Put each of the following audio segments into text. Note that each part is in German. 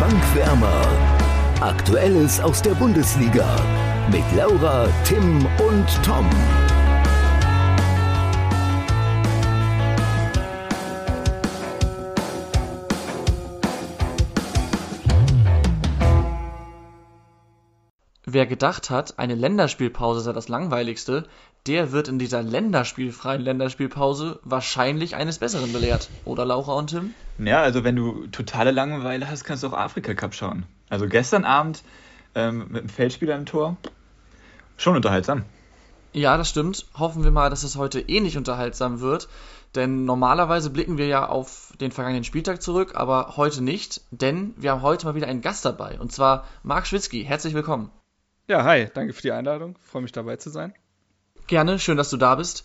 Bankwärmer. Aktuelles aus der Bundesliga mit Laura, Tim und Tom. Wer gedacht hat, eine Länderspielpause sei das langweiligste, der wird in dieser länderspielfreien Länderspielpause wahrscheinlich eines Besseren belehrt. Oder Laura und Tim? Ja, also wenn du totale Langeweile hast, kannst du auch Afrika Cup schauen. Also gestern Abend ähm, mit einem Feldspieler im Tor, schon unterhaltsam. Ja, das stimmt. Hoffen wir mal, dass es heute eh nicht unterhaltsam wird. Denn normalerweise blicken wir ja auf den vergangenen Spieltag zurück, aber heute nicht, denn wir haben heute mal wieder einen Gast dabei. Und zwar Marc Schwitzky. Herzlich willkommen. Ja, hi, danke für die Einladung. Freue mich dabei zu sein. Gerne, schön, dass du da bist.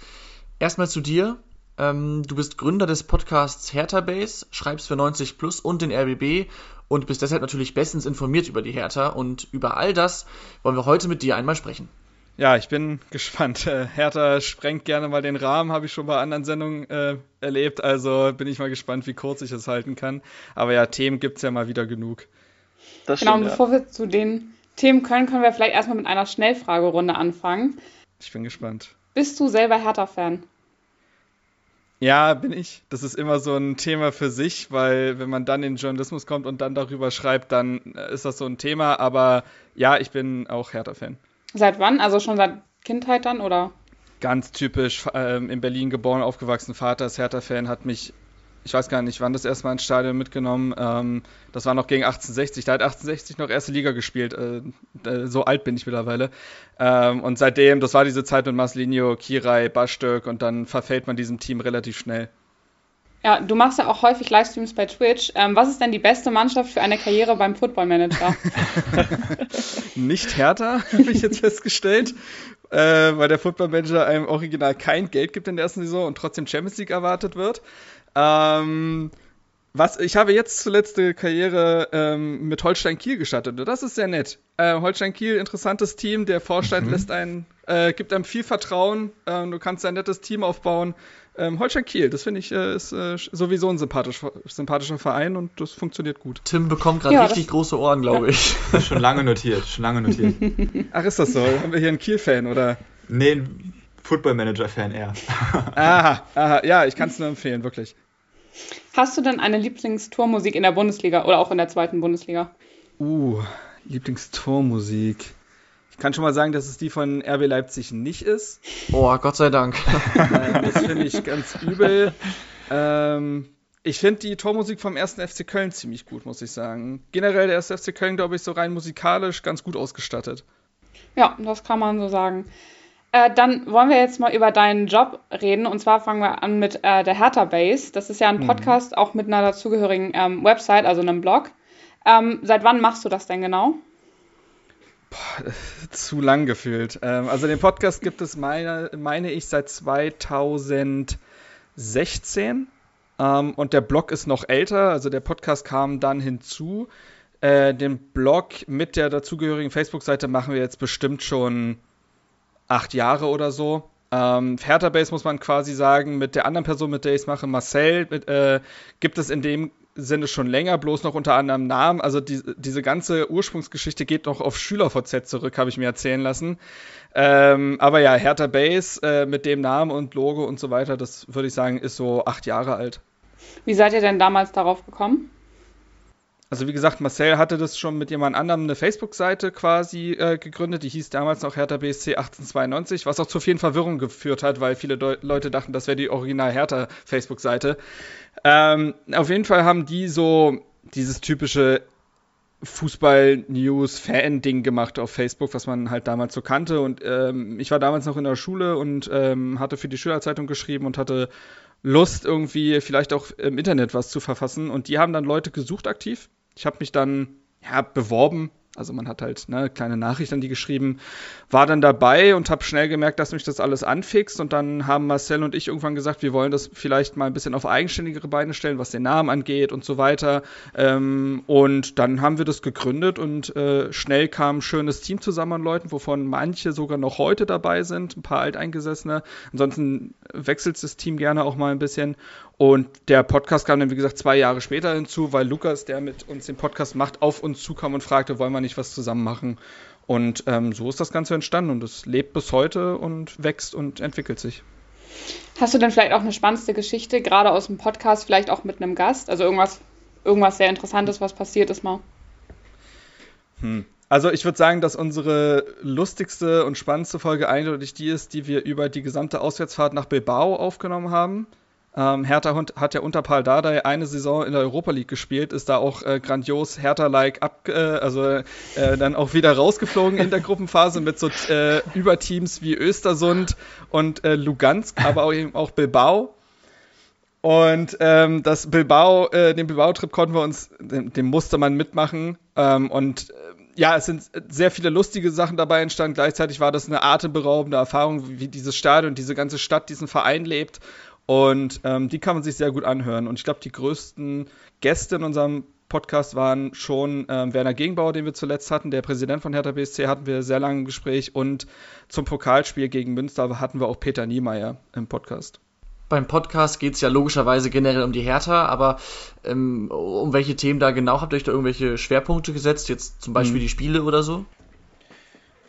Erstmal zu dir. Ähm, du bist Gründer des Podcasts Hertha Base, schreibst für 90 Plus und den RBB und bist deshalb natürlich bestens informiert über die Hertha. Und über all das wollen wir heute mit dir einmal sprechen. Ja, ich bin gespannt. Äh, Hertha sprengt gerne mal den Rahmen, habe ich schon bei anderen Sendungen äh, erlebt. Also bin ich mal gespannt, wie kurz ich es halten kann. Aber ja, Themen gibt es ja mal wieder genug. Das genau, stimmt, und bevor ja. wir zu den Themen können, können wir vielleicht erstmal mit einer Schnellfragerunde anfangen. Ich bin gespannt. Bist du selber Hertha-Fan? Ja, bin ich. Das ist immer so ein Thema für sich, weil wenn man dann in den Journalismus kommt und dann darüber schreibt, dann ist das so ein Thema. Aber ja, ich bin auch Hertha-Fan. Seit wann? Also schon seit Kindheit dann oder? Ganz typisch, ähm, in Berlin geboren, aufgewachsen. Vater ist Hertha-Fan, hat mich ich weiß gar nicht, wann das erste Mal ins Stadion mitgenommen. Ähm, das war noch gegen 1860. Da hat 1860 noch erste Liga gespielt. Äh, äh, so alt bin ich mittlerweile. Ähm, und seitdem, das war diese Zeit mit Marcelinho, Kirai, Bastöck und dann verfällt man diesem Team relativ schnell. Ja, du machst ja auch häufig Livestreams bei Twitch. Ähm, was ist denn die beste Mannschaft für eine Karriere beim Football Manager? Nicht härter, habe ich jetzt festgestellt, äh, weil der Football Manager einem original kein Geld gibt in der ersten Saison und trotzdem Champions League erwartet wird. Ähm, was, ich habe jetzt zuletzt die Karriere ähm, mit Holstein Kiel gestartet. Das ist sehr nett. Äh, Holstein Kiel, interessantes Team. Der Vorstand mhm. lässt einen, äh, gibt einem viel Vertrauen. Äh, du kannst ein nettes Team aufbauen. Ähm, Holstein Kiel, das finde ich, äh, ist äh, sowieso ein sympathisch, sympathischer Verein und das funktioniert gut. Tim bekommt gerade ja, richtig große Ohren, glaube ich. schon lange notiert, schon lange notiert. Ach, ist das so? Haben wir hier einen Kiel-Fan oder? Nee, Football Manager-Fan eher. aha, aha, ja, ich kann es nur empfehlen, wirklich. Hast du denn eine Lieblingstormusik in der Bundesliga oder auch in der zweiten Bundesliga? Uh, Lieblingstormusik. Ich kann schon mal sagen, dass es die von RB Leipzig nicht ist. Oh, Gott sei Dank. Das finde ich ganz übel. Ähm, ich finde die Tormusik vom ersten FC Köln ziemlich gut, muss ich sagen. Generell der erste FC Köln, glaube ich, so rein musikalisch ganz gut ausgestattet. Ja, das kann man so sagen. Äh, dann wollen wir jetzt mal über deinen Job reden. Und zwar fangen wir an mit äh, der Hertha Base. Das ist ja ein mhm. Podcast, mhm. auch mit einer dazugehörigen ähm, Website, also einem Blog. Ähm, seit wann machst du das denn genau? Boah, zu lang gefühlt. Ähm, also den Podcast gibt es, meine, meine ich, seit 2016. Ähm, und der Blog ist noch älter. Also der Podcast kam dann hinzu. Äh, den Blog mit der dazugehörigen Facebook-Seite machen wir jetzt bestimmt schon acht Jahre oder so. Ähm, Hertha Base muss man quasi sagen, mit der anderen Person, mit der ich es mache, Marcel, mit, äh, gibt es in dem Sinne schon länger, bloß noch unter anderem Namen. Also die, diese ganze Ursprungsgeschichte geht noch auf SchülerVZ zurück, habe ich mir erzählen lassen. Ähm, aber ja, Hertha Base äh, mit dem Namen und Logo und so weiter, das würde ich sagen, ist so acht Jahre alt. Wie seid ihr denn damals darauf gekommen? Also wie gesagt, Marcel hatte das schon mit jemand anderem eine Facebook-Seite quasi äh, gegründet, die hieß damals noch Hertha BSC 1892, was auch zu vielen Verwirrungen geführt hat, weil viele Deu Leute dachten, das wäre die original Hertha Facebook-Seite. Ähm, auf jeden Fall haben die so dieses typische Fußball-News-Fan-Ding gemacht auf Facebook, was man halt damals so kannte. Und ähm, ich war damals noch in der Schule und ähm, hatte für die Schülerzeitung geschrieben und hatte Lust, irgendwie vielleicht auch im Internet was zu verfassen. Und die haben dann Leute gesucht aktiv ich habe mich dann ja, beworben also man hat halt eine kleine Nachricht an die geschrieben, war dann dabei und habe schnell gemerkt, dass mich das alles anfixt. Und dann haben Marcel und ich irgendwann gesagt, wir wollen das vielleicht mal ein bisschen auf eigenständigere Beine stellen, was den Namen angeht und so weiter. Ähm, und dann haben wir das gegründet und äh, schnell kam ein schönes Team zusammen an Leuten, wovon manche sogar noch heute dabei sind, ein paar Alteingesessene. Ansonsten wechselt das Team gerne auch mal ein bisschen. Und der Podcast kam dann, wie gesagt, zwei Jahre später hinzu, weil Lukas, der mit uns den Podcast macht, auf uns zukam und fragte, wollen wir nicht was zusammen machen? Und ähm, so ist das Ganze entstanden und es lebt bis heute und wächst und entwickelt sich. Hast du denn vielleicht auch eine spannendste Geschichte, gerade aus dem Podcast, vielleicht auch mit einem Gast? Also irgendwas, irgendwas sehr Interessantes, was passiert ist mal? Hm. Also ich würde sagen, dass unsere lustigste und spannendste Folge eindeutig die ist, die wir über die gesamte Auswärtsfahrt nach Bilbao aufgenommen haben. Ähm, Hertha hat ja unter Paul Dardai eine Saison in der Europa League gespielt, ist da auch äh, grandios Hertha-like ab, äh, also äh, dann auch wieder rausgeflogen in der Gruppenphase mit so äh, Überteams wie Östersund und äh, Lugansk, aber auch eben auch Bilbao. Und ähm, das Bilbao, äh, den Bilbao-Trip konnten wir uns, den, den musste man mitmachen. Ähm, und äh, ja, es sind sehr viele lustige Sachen dabei entstanden. Gleichzeitig war das eine atemberaubende Erfahrung, wie dieses Stadion, diese ganze Stadt, diesen Verein lebt. Und ähm, die kann man sich sehr gut anhören. Und ich glaube, die größten Gäste in unserem Podcast waren schon ähm, Werner Gegenbauer, den wir zuletzt hatten, der Präsident von Hertha BSC, hatten wir sehr lange im Gespräch. Und zum Pokalspiel gegen Münster hatten wir auch Peter Niemeyer im Podcast. Beim Podcast geht es ja logischerweise generell um die Hertha, aber ähm, um welche Themen da genau habt ihr euch da irgendwelche Schwerpunkte gesetzt? Jetzt zum Beispiel hm. die Spiele oder so?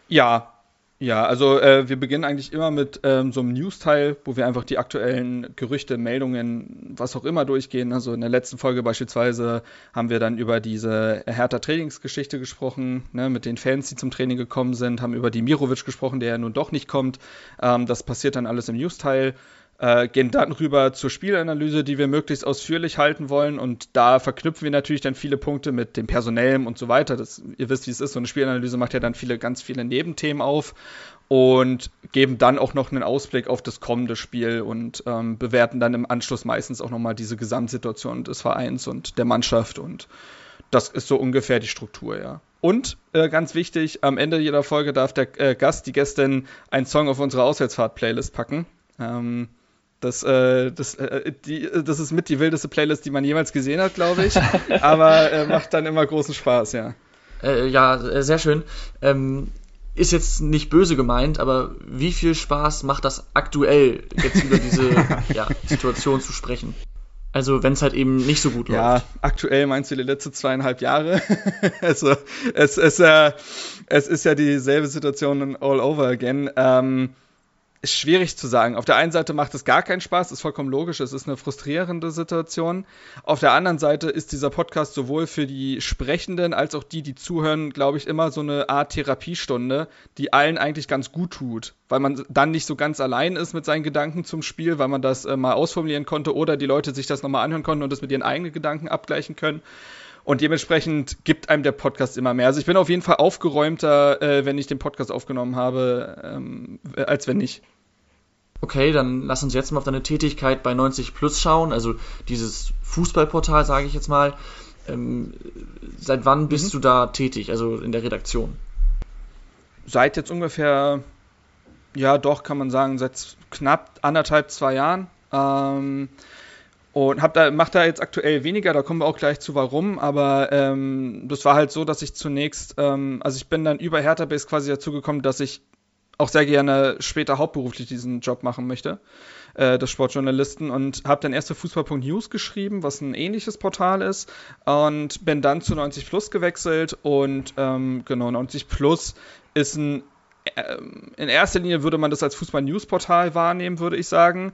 Ja, ja, also äh, wir beginnen eigentlich immer mit ähm, so einem News-Teil, wo wir einfach die aktuellen Gerüchte, Meldungen, was auch immer durchgehen. Also in der letzten Folge beispielsweise haben wir dann über diese härter Trainingsgeschichte gesprochen, ne, mit den Fans, die zum Training gekommen sind, haben über die Mirovic gesprochen, der ja nun doch nicht kommt. Ähm, das passiert dann alles im News-Teil äh, gehen dann rüber zur Spielanalyse, die wir möglichst ausführlich halten wollen. Und da verknüpfen wir natürlich dann viele Punkte mit dem Personellen und so weiter. Das, ihr wisst, wie es ist. So eine Spielanalyse macht ja dann viele, ganz viele Nebenthemen auf und geben dann auch noch einen Ausblick auf das kommende Spiel und ähm, bewerten dann im Anschluss meistens auch nochmal diese Gesamtsituation des Vereins und der Mannschaft. Und das ist so ungefähr die Struktur, ja. Und äh, ganz wichtig, am Ende jeder Folge darf der äh, Gast, die Gästin, einen Song auf unsere Auswärtsfahrt-Playlist packen. Ähm, das, äh, das, äh, die, das ist mit die wildeste Playlist, die man jemals gesehen hat, glaube ich. Aber äh, macht dann immer großen Spaß, ja. Äh, ja, äh, sehr schön. Ähm, ist jetzt nicht böse gemeint, aber wie viel Spaß macht das aktuell, jetzt über diese ja, Situation zu sprechen? Also wenn es halt eben nicht so gut läuft. Ja, aktuell meinst du die letzten zweieinhalb Jahre? also es, es, äh, es ist ja dieselbe Situation all over again. Ähm, ist schwierig zu sagen. Auf der einen Seite macht es gar keinen Spaß, ist vollkommen logisch, es ist eine frustrierende Situation. Auf der anderen Seite ist dieser Podcast sowohl für die Sprechenden als auch die, die zuhören, glaube ich, immer so eine Art Therapiestunde, die allen eigentlich ganz gut tut, weil man dann nicht so ganz allein ist mit seinen Gedanken zum Spiel, weil man das äh, mal ausformulieren konnte oder die Leute sich das nochmal anhören konnten und das mit ihren eigenen Gedanken abgleichen können. Und dementsprechend gibt einem der Podcast immer mehr. Also ich bin auf jeden Fall aufgeräumter, äh, wenn ich den Podcast aufgenommen habe, ähm, als wenn nicht. Okay, dann lass uns jetzt mal auf deine Tätigkeit bei 90 Plus schauen, also dieses Fußballportal, sage ich jetzt mal. Ähm, seit wann bist mhm. du da tätig, also in der Redaktion? Seit jetzt ungefähr, ja doch, kann man sagen, seit knapp anderthalb, zwei Jahren. Ähm, und hab da, mach da jetzt aktuell weniger, da kommen wir auch gleich zu warum, aber ähm, das war halt so, dass ich zunächst, ähm, also ich bin dann über Hertha Base quasi dazu gekommen, dass ich auch sehr gerne später hauptberuflich diesen Job machen möchte, äh, des Sportjournalisten und habe dann erst für Fußball.news geschrieben, was ein ähnliches Portal ist und bin dann zu 90 Plus gewechselt und ähm, genau 90 Plus ist ein äh, in erster Linie würde man das als Fußball-News-Portal wahrnehmen, würde ich sagen.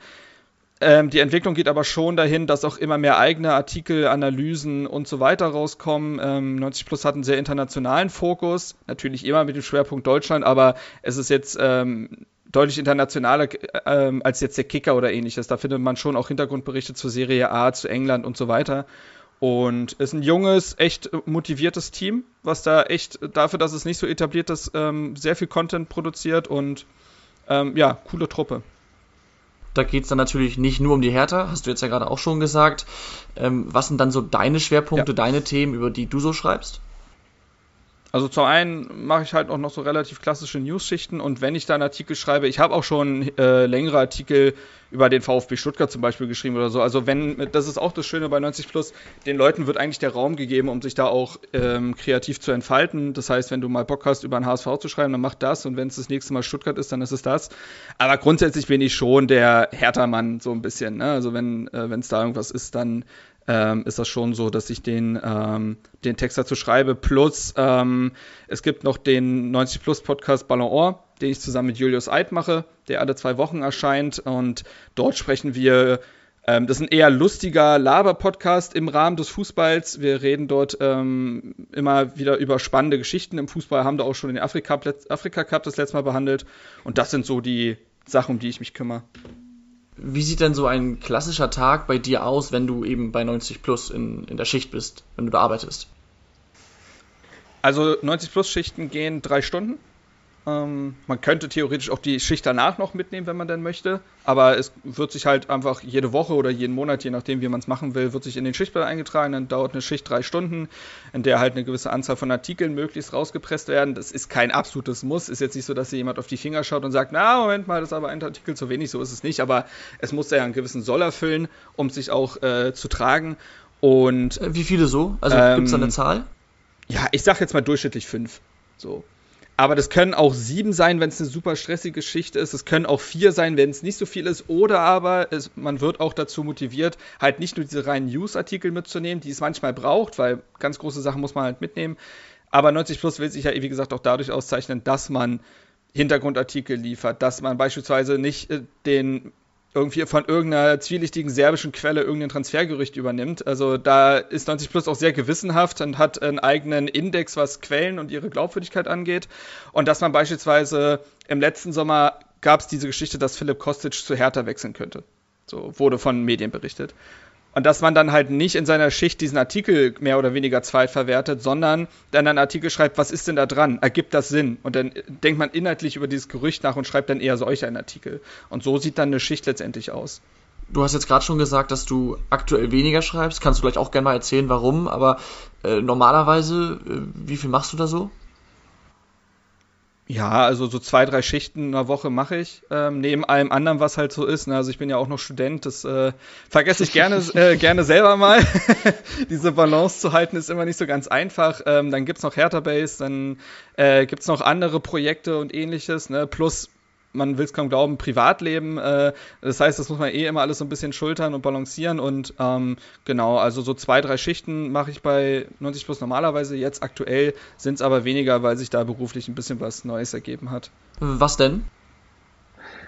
Ähm, die Entwicklung geht aber schon dahin, dass auch immer mehr eigene Artikel, Analysen und so weiter rauskommen. Ähm, 90 Plus hat einen sehr internationalen Fokus, natürlich immer mit dem Schwerpunkt Deutschland, aber es ist jetzt ähm, deutlich internationaler ähm, als jetzt der Kicker oder ähnliches. Da findet man schon auch Hintergrundberichte zur Serie A, zu England und so weiter. Und es ist ein junges, echt motiviertes Team, was da echt dafür, dass es nicht so etabliert ist, ähm, sehr viel Content produziert und ähm, ja, coole Truppe. Da geht es dann natürlich nicht nur um die Hertha, hast du jetzt ja gerade auch schon gesagt. Ähm, was sind dann so deine Schwerpunkte, ja. deine Themen, über die du so schreibst? Also zum einen mache ich halt auch noch so relativ klassische News-Schichten und wenn ich da einen Artikel schreibe, ich habe auch schon äh, längere Artikel über den VfB Stuttgart zum Beispiel geschrieben oder so. Also wenn, das ist auch das Schöne bei 90 Plus, den Leuten wird eigentlich der Raum gegeben, um sich da auch ähm, kreativ zu entfalten. Das heißt, wenn du mal Bock hast, über einen HSV zu schreiben, dann mach das und wenn es das nächste Mal Stuttgart ist, dann ist es das. Aber grundsätzlich bin ich schon der Härtermann so ein bisschen. Ne? Also wenn äh, es da irgendwas ist, dann ähm, ist das schon so, dass ich den, ähm, den Text dazu schreibe. Plus ähm, es gibt noch den 90 Plus Podcast Ballon Or, den ich zusammen mit Julius Eid mache, der alle zwei Wochen erscheint. Und dort sprechen wir ähm, das ist ein eher lustiger Laber-Podcast im Rahmen des Fußballs. Wir reden dort ähm, immer wieder über spannende Geschichten im Fußball, haben da auch schon den Afrika, Afrika Cup das letzte Mal behandelt. Und das sind so die Sachen, um die ich mich kümmere. Wie sieht denn so ein klassischer Tag bei dir aus, wenn du eben bei 90 Plus in, in der Schicht bist, wenn du da arbeitest? Also 90 Plus Schichten gehen drei Stunden. Ähm, man könnte theoretisch auch die Schicht danach noch mitnehmen, wenn man denn möchte. Aber es wird sich halt einfach jede Woche oder jeden Monat, je nachdem, wie man es machen will, wird sich in den Schichtplan eingetragen. Dann dauert eine Schicht drei Stunden, in der halt eine gewisse Anzahl von Artikeln möglichst rausgepresst werden. Das ist kein absolutes Muss. Ist jetzt nicht so, dass hier jemand auf die Finger schaut und sagt, na, Moment mal, das ist aber ein Artikel zu wenig. So ist es nicht. Aber es muss ja einen gewissen Soll erfüllen, um sich auch äh, zu tragen. Und äh, wie viele so? Also ähm, gibt es da eine Zahl? Ja, ich sag jetzt mal durchschnittlich fünf. So. Aber das können auch sieben sein, wenn es eine super stressige Geschichte ist. Es können auch vier sein, wenn es nicht so viel ist. Oder aber es, man wird auch dazu motiviert, halt nicht nur diese reinen News-Artikel mitzunehmen, die es manchmal braucht, weil ganz große Sachen muss man halt mitnehmen. Aber 90 Plus will sich ja, wie gesagt, auch dadurch auszeichnen, dass man Hintergrundartikel liefert, dass man beispielsweise nicht äh, den irgendwie von irgendeiner zwielichtigen serbischen Quelle irgendein Transfergerücht übernimmt. Also da ist 90 Plus auch sehr gewissenhaft und hat einen eigenen Index, was Quellen und ihre Glaubwürdigkeit angeht. Und dass man beispielsweise im letzten Sommer gab es diese Geschichte, dass Philipp Kostic zu Hertha wechseln könnte. So wurde von Medien berichtet. Und dass man dann halt nicht in seiner Schicht diesen Artikel mehr oder weniger zweitverwertet, sondern dann einen Artikel schreibt, was ist denn da dran? Ergibt das Sinn? Und dann denkt man inhaltlich über dieses Gerücht nach und schreibt dann eher solch einen Artikel. Und so sieht dann eine Schicht letztendlich aus. Du hast jetzt gerade schon gesagt, dass du aktuell weniger schreibst. Kannst du vielleicht auch gerne mal erzählen, warum? Aber äh, normalerweise, äh, wie viel machst du da so? Ja, also so zwei, drei Schichten in der Woche mache ich, ähm, neben allem anderen, was halt so ist. Ne? Also ich bin ja auch noch Student, das äh, vergesse ich gerne, äh, gerne selber mal. Diese Balance zu halten ist immer nicht so ganz einfach. Ähm, dann gibt's noch Hertha Base, dann äh, gibt's noch andere Projekte und ähnliches, ne? plus man will es kaum glauben, Privatleben. Äh, das heißt, das muss man eh immer alles so ein bisschen schultern und balancieren. Und ähm, genau, also so zwei, drei Schichten mache ich bei 90 Plus normalerweise. Jetzt aktuell sind es aber weniger, weil sich da beruflich ein bisschen was Neues ergeben hat. Was denn?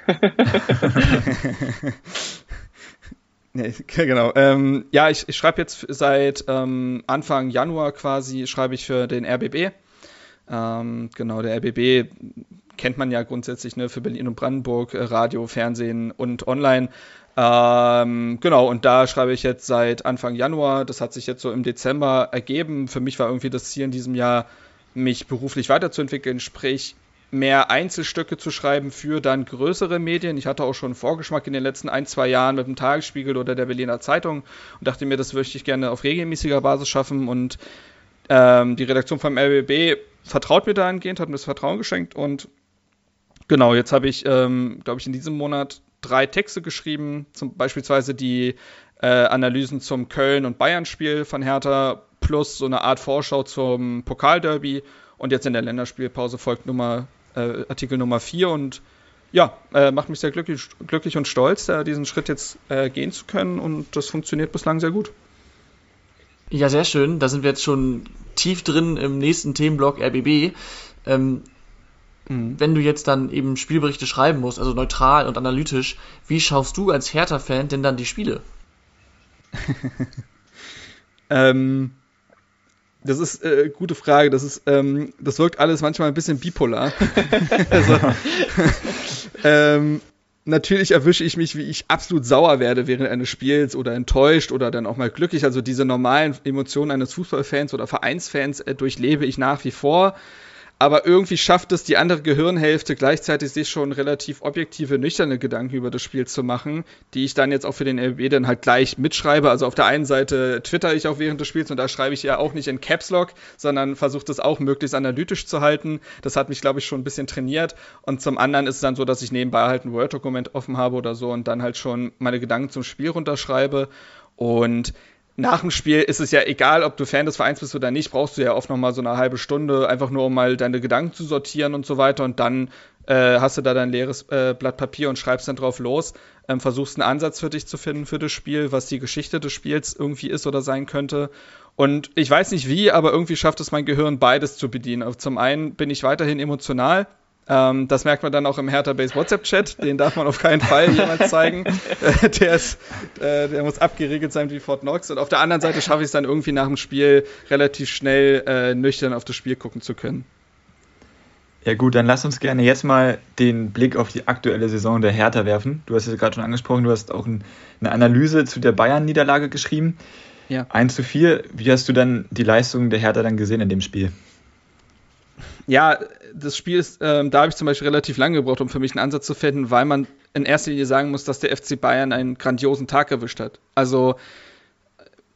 nee, genau. Ähm, ja, ich, ich schreibe jetzt seit ähm, Anfang Januar quasi, schreibe ich für den RBB. Ähm, genau, der RBB kennt man ja grundsätzlich ne, für Berlin und Brandenburg, äh, Radio, Fernsehen und online. Ähm, genau, und da schreibe ich jetzt seit Anfang Januar. Das hat sich jetzt so im Dezember ergeben. Für mich war irgendwie das Ziel in diesem Jahr, mich beruflich weiterzuentwickeln, sprich mehr Einzelstücke zu schreiben für dann größere Medien. Ich hatte auch schon einen Vorgeschmack in den letzten ein, zwei Jahren mit dem Tagesspiegel oder der Berliner Zeitung und dachte mir, das möchte ich gerne auf regelmäßiger Basis schaffen und ähm, die Redaktion vom RBB vertraut mir dahingehend, hat mir das Vertrauen geschenkt und Genau, jetzt habe ich, ähm, glaube ich, in diesem Monat drei Texte geschrieben, zum beispielsweise die äh, Analysen zum Köln- und Bayern-Spiel von Hertha plus so eine Art Vorschau zum Pokalderby und jetzt in der Länderspielpause folgt Nummer, äh, Artikel Nummer 4 und ja, äh, macht mich sehr glücklich, glücklich und stolz, diesen Schritt jetzt äh, gehen zu können und das funktioniert bislang sehr gut. Ja, sehr schön. Da sind wir jetzt schon tief drin im nächsten Themenblock RBB. Ähm, Mhm. Wenn du jetzt dann eben Spielberichte schreiben musst, also neutral und analytisch, wie schaust du als Hertha-Fan denn dann die Spiele? ähm, das ist äh, gute Frage. Das ist, ähm, das wirkt alles manchmal ein bisschen bipolar. also, ähm, natürlich erwische ich mich, wie ich absolut sauer werde während eines Spiels oder enttäuscht oder dann auch mal glücklich. Also diese normalen Emotionen eines Fußballfans oder Vereinsfans äh, durchlebe ich nach wie vor. Aber irgendwie schafft es die andere Gehirnhälfte gleichzeitig sich schon relativ objektive, nüchterne Gedanken über das Spiel zu machen, die ich dann jetzt auch für den LB dann halt gleich mitschreibe. Also auf der einen Seite twitter ich auch während des Spiels und da schreibe ich ja auch nicht in Caps Lock, sondern versuche das auch möglichst analytisch zu halten. Das hat mich, glaube ich, schon ein bisschen trainiert. Und zum anderen ist es dann so, dass ich nebenbei halt ein Word-Dokument offen habe oder so und dann halt schon meine Gedanken zum Spiel runterschreibe. Und nach dem Spiel ist es ja egal, ob du Fan des Vereins bist oder nicht, brauchst du ja oft noch mal so eine halbe Stunde, einfach nur um mal deine Gedanken zu sortieren und so weiter. Und dann äh, hast du da dein leeres äh, Blatt Papier und schreibst dann drauf los. Ähm, versuchst einen Ansatz für dich zu finden für das Spiel, was die Geschichte des Spiels irgendwie ist oder sein könnte. Und ich weiß nicht wie, aber irgendwie schafft es mein Gehirn, beides zu bedienen. Zum einen bin ich weiterhin emotional, ähm, das merkt man dann auch im Hertha Base WhatsApp-Chat. Den darf man auf keinen Fall jemals zeigen. Äh, der, ist, äh, der muss abgeregelt sein wie Fort Knox. Und auf der anderen Seite schaffe ich es dann irgendwie nach dem Spiel relativ schnell äh, nüchtern auf das Spiel gucken zu können. Ja gut, dann lass uns gerne jetzt mal den Blick auf die aktuelle Saison der Hertha werfen. Du hast es gerade schon angesprochen, du hast auch ein, eine Analyse zu der Bayern-Niederlage geschrieben. Ja. 1 zu 4. Wie hast du dann die Leistung der Hertha dann gesehen in dem Spiel? Ja, das Spiel ist, ähm, da habe ich zum Beispiel relativ lange gebraucht, um für mich einen Ansatz zu finden, weil man in erster Linie sagen muss, dass der FC Bayern einen grandiosen Tag erwischt hat. Also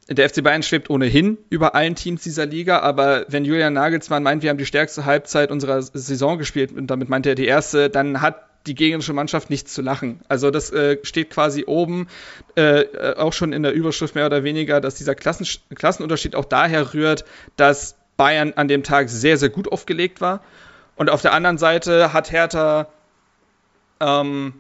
der FC Bayern schwebt ohnehin über allen Teams dieser Liga, aber wenn Julian Nagelsmann meint, wir haben die stärkste Halbzeit unserer Saison gespielt, und damit meint er die erste, dann hat die gegnerische Mannschaft nichts zu lachen. Also das äh, steht quasi oben, äh, auch schon in der Überschrift mehr oder weniger, dass dieser Klassen Klassenunterschied auch daher rührt, dass Bayern an dem Tag sehr, sehr gut aufgelegt war. Und auf der anderen Seite hat Hertha, ähm,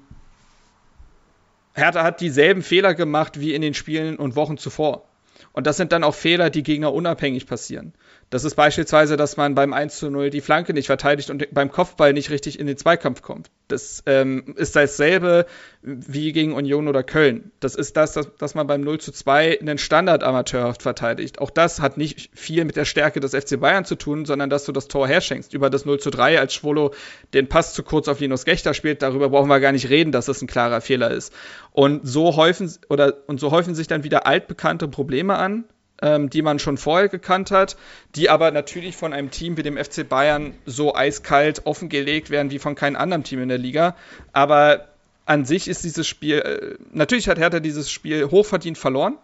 Hertha hat dieselben Fehler gemacht wie in den Spielen und Wochen zuvor. Und das sind dann auch Fehler, die Gegner unabhängig passieren. Das ist beispielsweise, dass man beim 1 zu 0 die Flanke nicht verteidigt und beim Kopfball nicht richtig in den Zweikampf kommt. Das ähm, ist dasselbe wie gegen Union oder Köln. Das ist das, dass, dass man beim 0 zu 2 einen Standard amateurhaft verteidigt. Auch das hat nicht viel mit der Stärke des FC Bayern zu tun, sondern dass du das Tor herschenkst. Über das 0 zu 3, als Schwolo den Pass zu kurz auf Linus Gechter spielt, darüber brauchen wir gar nicht reden, dass das ein klarer Fehler ist. Und so häufen, oder, und so häufen sich dann wieder altbekannte Probleme an, ähm, die man schon vorher gekannt hat, die aber natürlich von einem Team wie dem FC Bayern so eiskalt offengelegt werden wie von keinem anderen Team in der Liga. Aber an sich ist dieses Spiel, äh, natürlich hat Hertha dieses Spiel hochverdient verloren.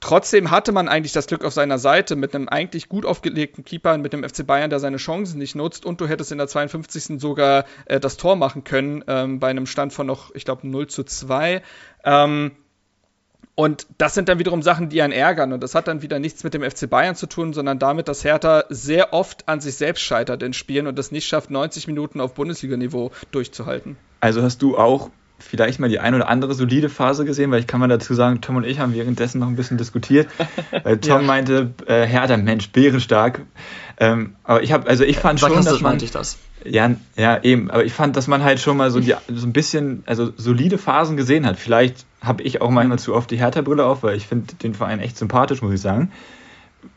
Trotzdem hatte man eigentlich das Glück auf seiner Seite mit einem eigentlich gut aufgelegten Keeper, mit dem FC Bayern, der seine Chancen nicht nutzt. Und du hättest in der 52. sogar äh, das Tor machen können, ähm, bei einem Stand von noch, ich glaube, 0 zu 2. Ähm, und das sind dann wiederum Sachen, die einen ärgern. Und das hat dann wieder nichts mit dem FC Bayern zu tun, sondern damit, dass Hertha sehr oft an sich selbst scheitert in Spielen und es nicht schafft, 90 Minuten auf Bundesliga-Niveau durchzuhalten. Also hast du auch vielleicht mal die ein oder andere solide Phase gesehen, weil ich kann mal dazu sagen, Tom und ich haben währenddessen noch ein bisschen diskutiert. Weil Tom ja. meinte, äh, Hertha, Mensch, bärenstark. Ähm, aber ich habe, also ich fand schon, dass man, ich das. Ja, ja, eben. Aber ich fand, dass man halt schon mal so, die, so ein bisschen, also solide Phasen gesehen hat. Vielleicht habe ich auch manchmal zu oft die Hertha-Brille auf, weil ich finde den Verein echt sympathisch, muss ich sagen.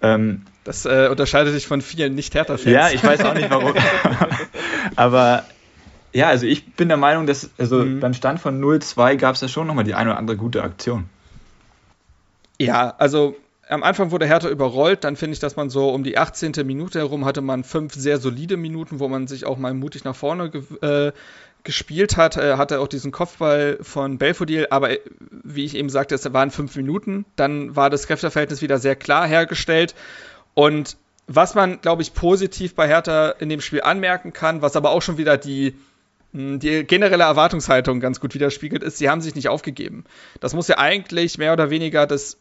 Ähm, das äh, unterscheidet sich von vielen Nicht-Hertha-Fans. Ja, ich weiß auch nicht warum. Aber ja, also ich bin der Meinung, dass also mhm. beim Stand von 0-2 gab es ja schon nochmal die eine oder andere gute Aktion. Ja, also am Anfang wurde Hertha überrollt, dann finde ich, dass man so um die 18. Minute herum hatte man fünf sehr solide Minuten, wo man sich auch mal mutig nach vorne äh, gespielt hat. Er hatte auch diesen Kopfball von Belfodil, aber äh, wie ich eben sagte, es waren fünf Minuten. Dann war das Kräfteverhältnis wieder sehr klar hergestellt. Und was man, glaube ich, positiv bei Hertha in dem Spiel anmerken kann, was aber auch schon wieder die hm, die generelle Erwartungshaltung ganz gut widerspiegelt ist, sie haben sich nicht aufgegeben. Das muss ja eigentlich mehr oder weniger das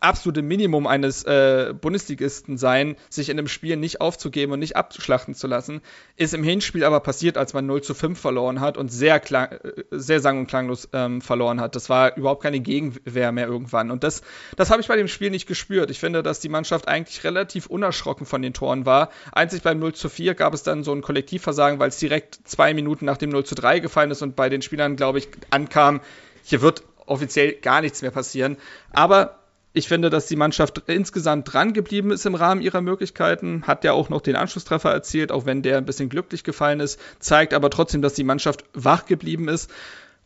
absolute Minimum eines äh, Bundesligisten sein, sich in einem Spiel nicht aufzugeben und nicht abschlachten zu lassen. Ist im Hinspiel aber passiert, als man 0 zu 5 verloren hat und sehr, klang, äh, sehr sang- und klanglos ähm, verloren hat. Das war überhaupt keine Gegenwehr mehr irgendwann. Und das, das habe ich bei dem Spiel nicht gespürt. Ich finde, dass die Mannschaft eigentlich relativ unerschrocken von den Toren war. Einzig beim 0 zu 4 gab es dann so ein Kollektivversagen, weil es direkt zwei Minuten nach dem 0 zu 3 gefallen ist und bei den Spielern, glaube ich, ankam, hier wird offiziell gar nichts mehr passieren. Aber ich finde, dass die Mannschaft insgesamt dran geblieben ist im Rahmen ihrer Möglichkeiten, hat ja auch noch den Anschlusstreffer erzielt, auch wenn der ein bisschen glücklich gefallen ist, zeigt aber trotzdem, dass die Mannschaft wach geblieben ist.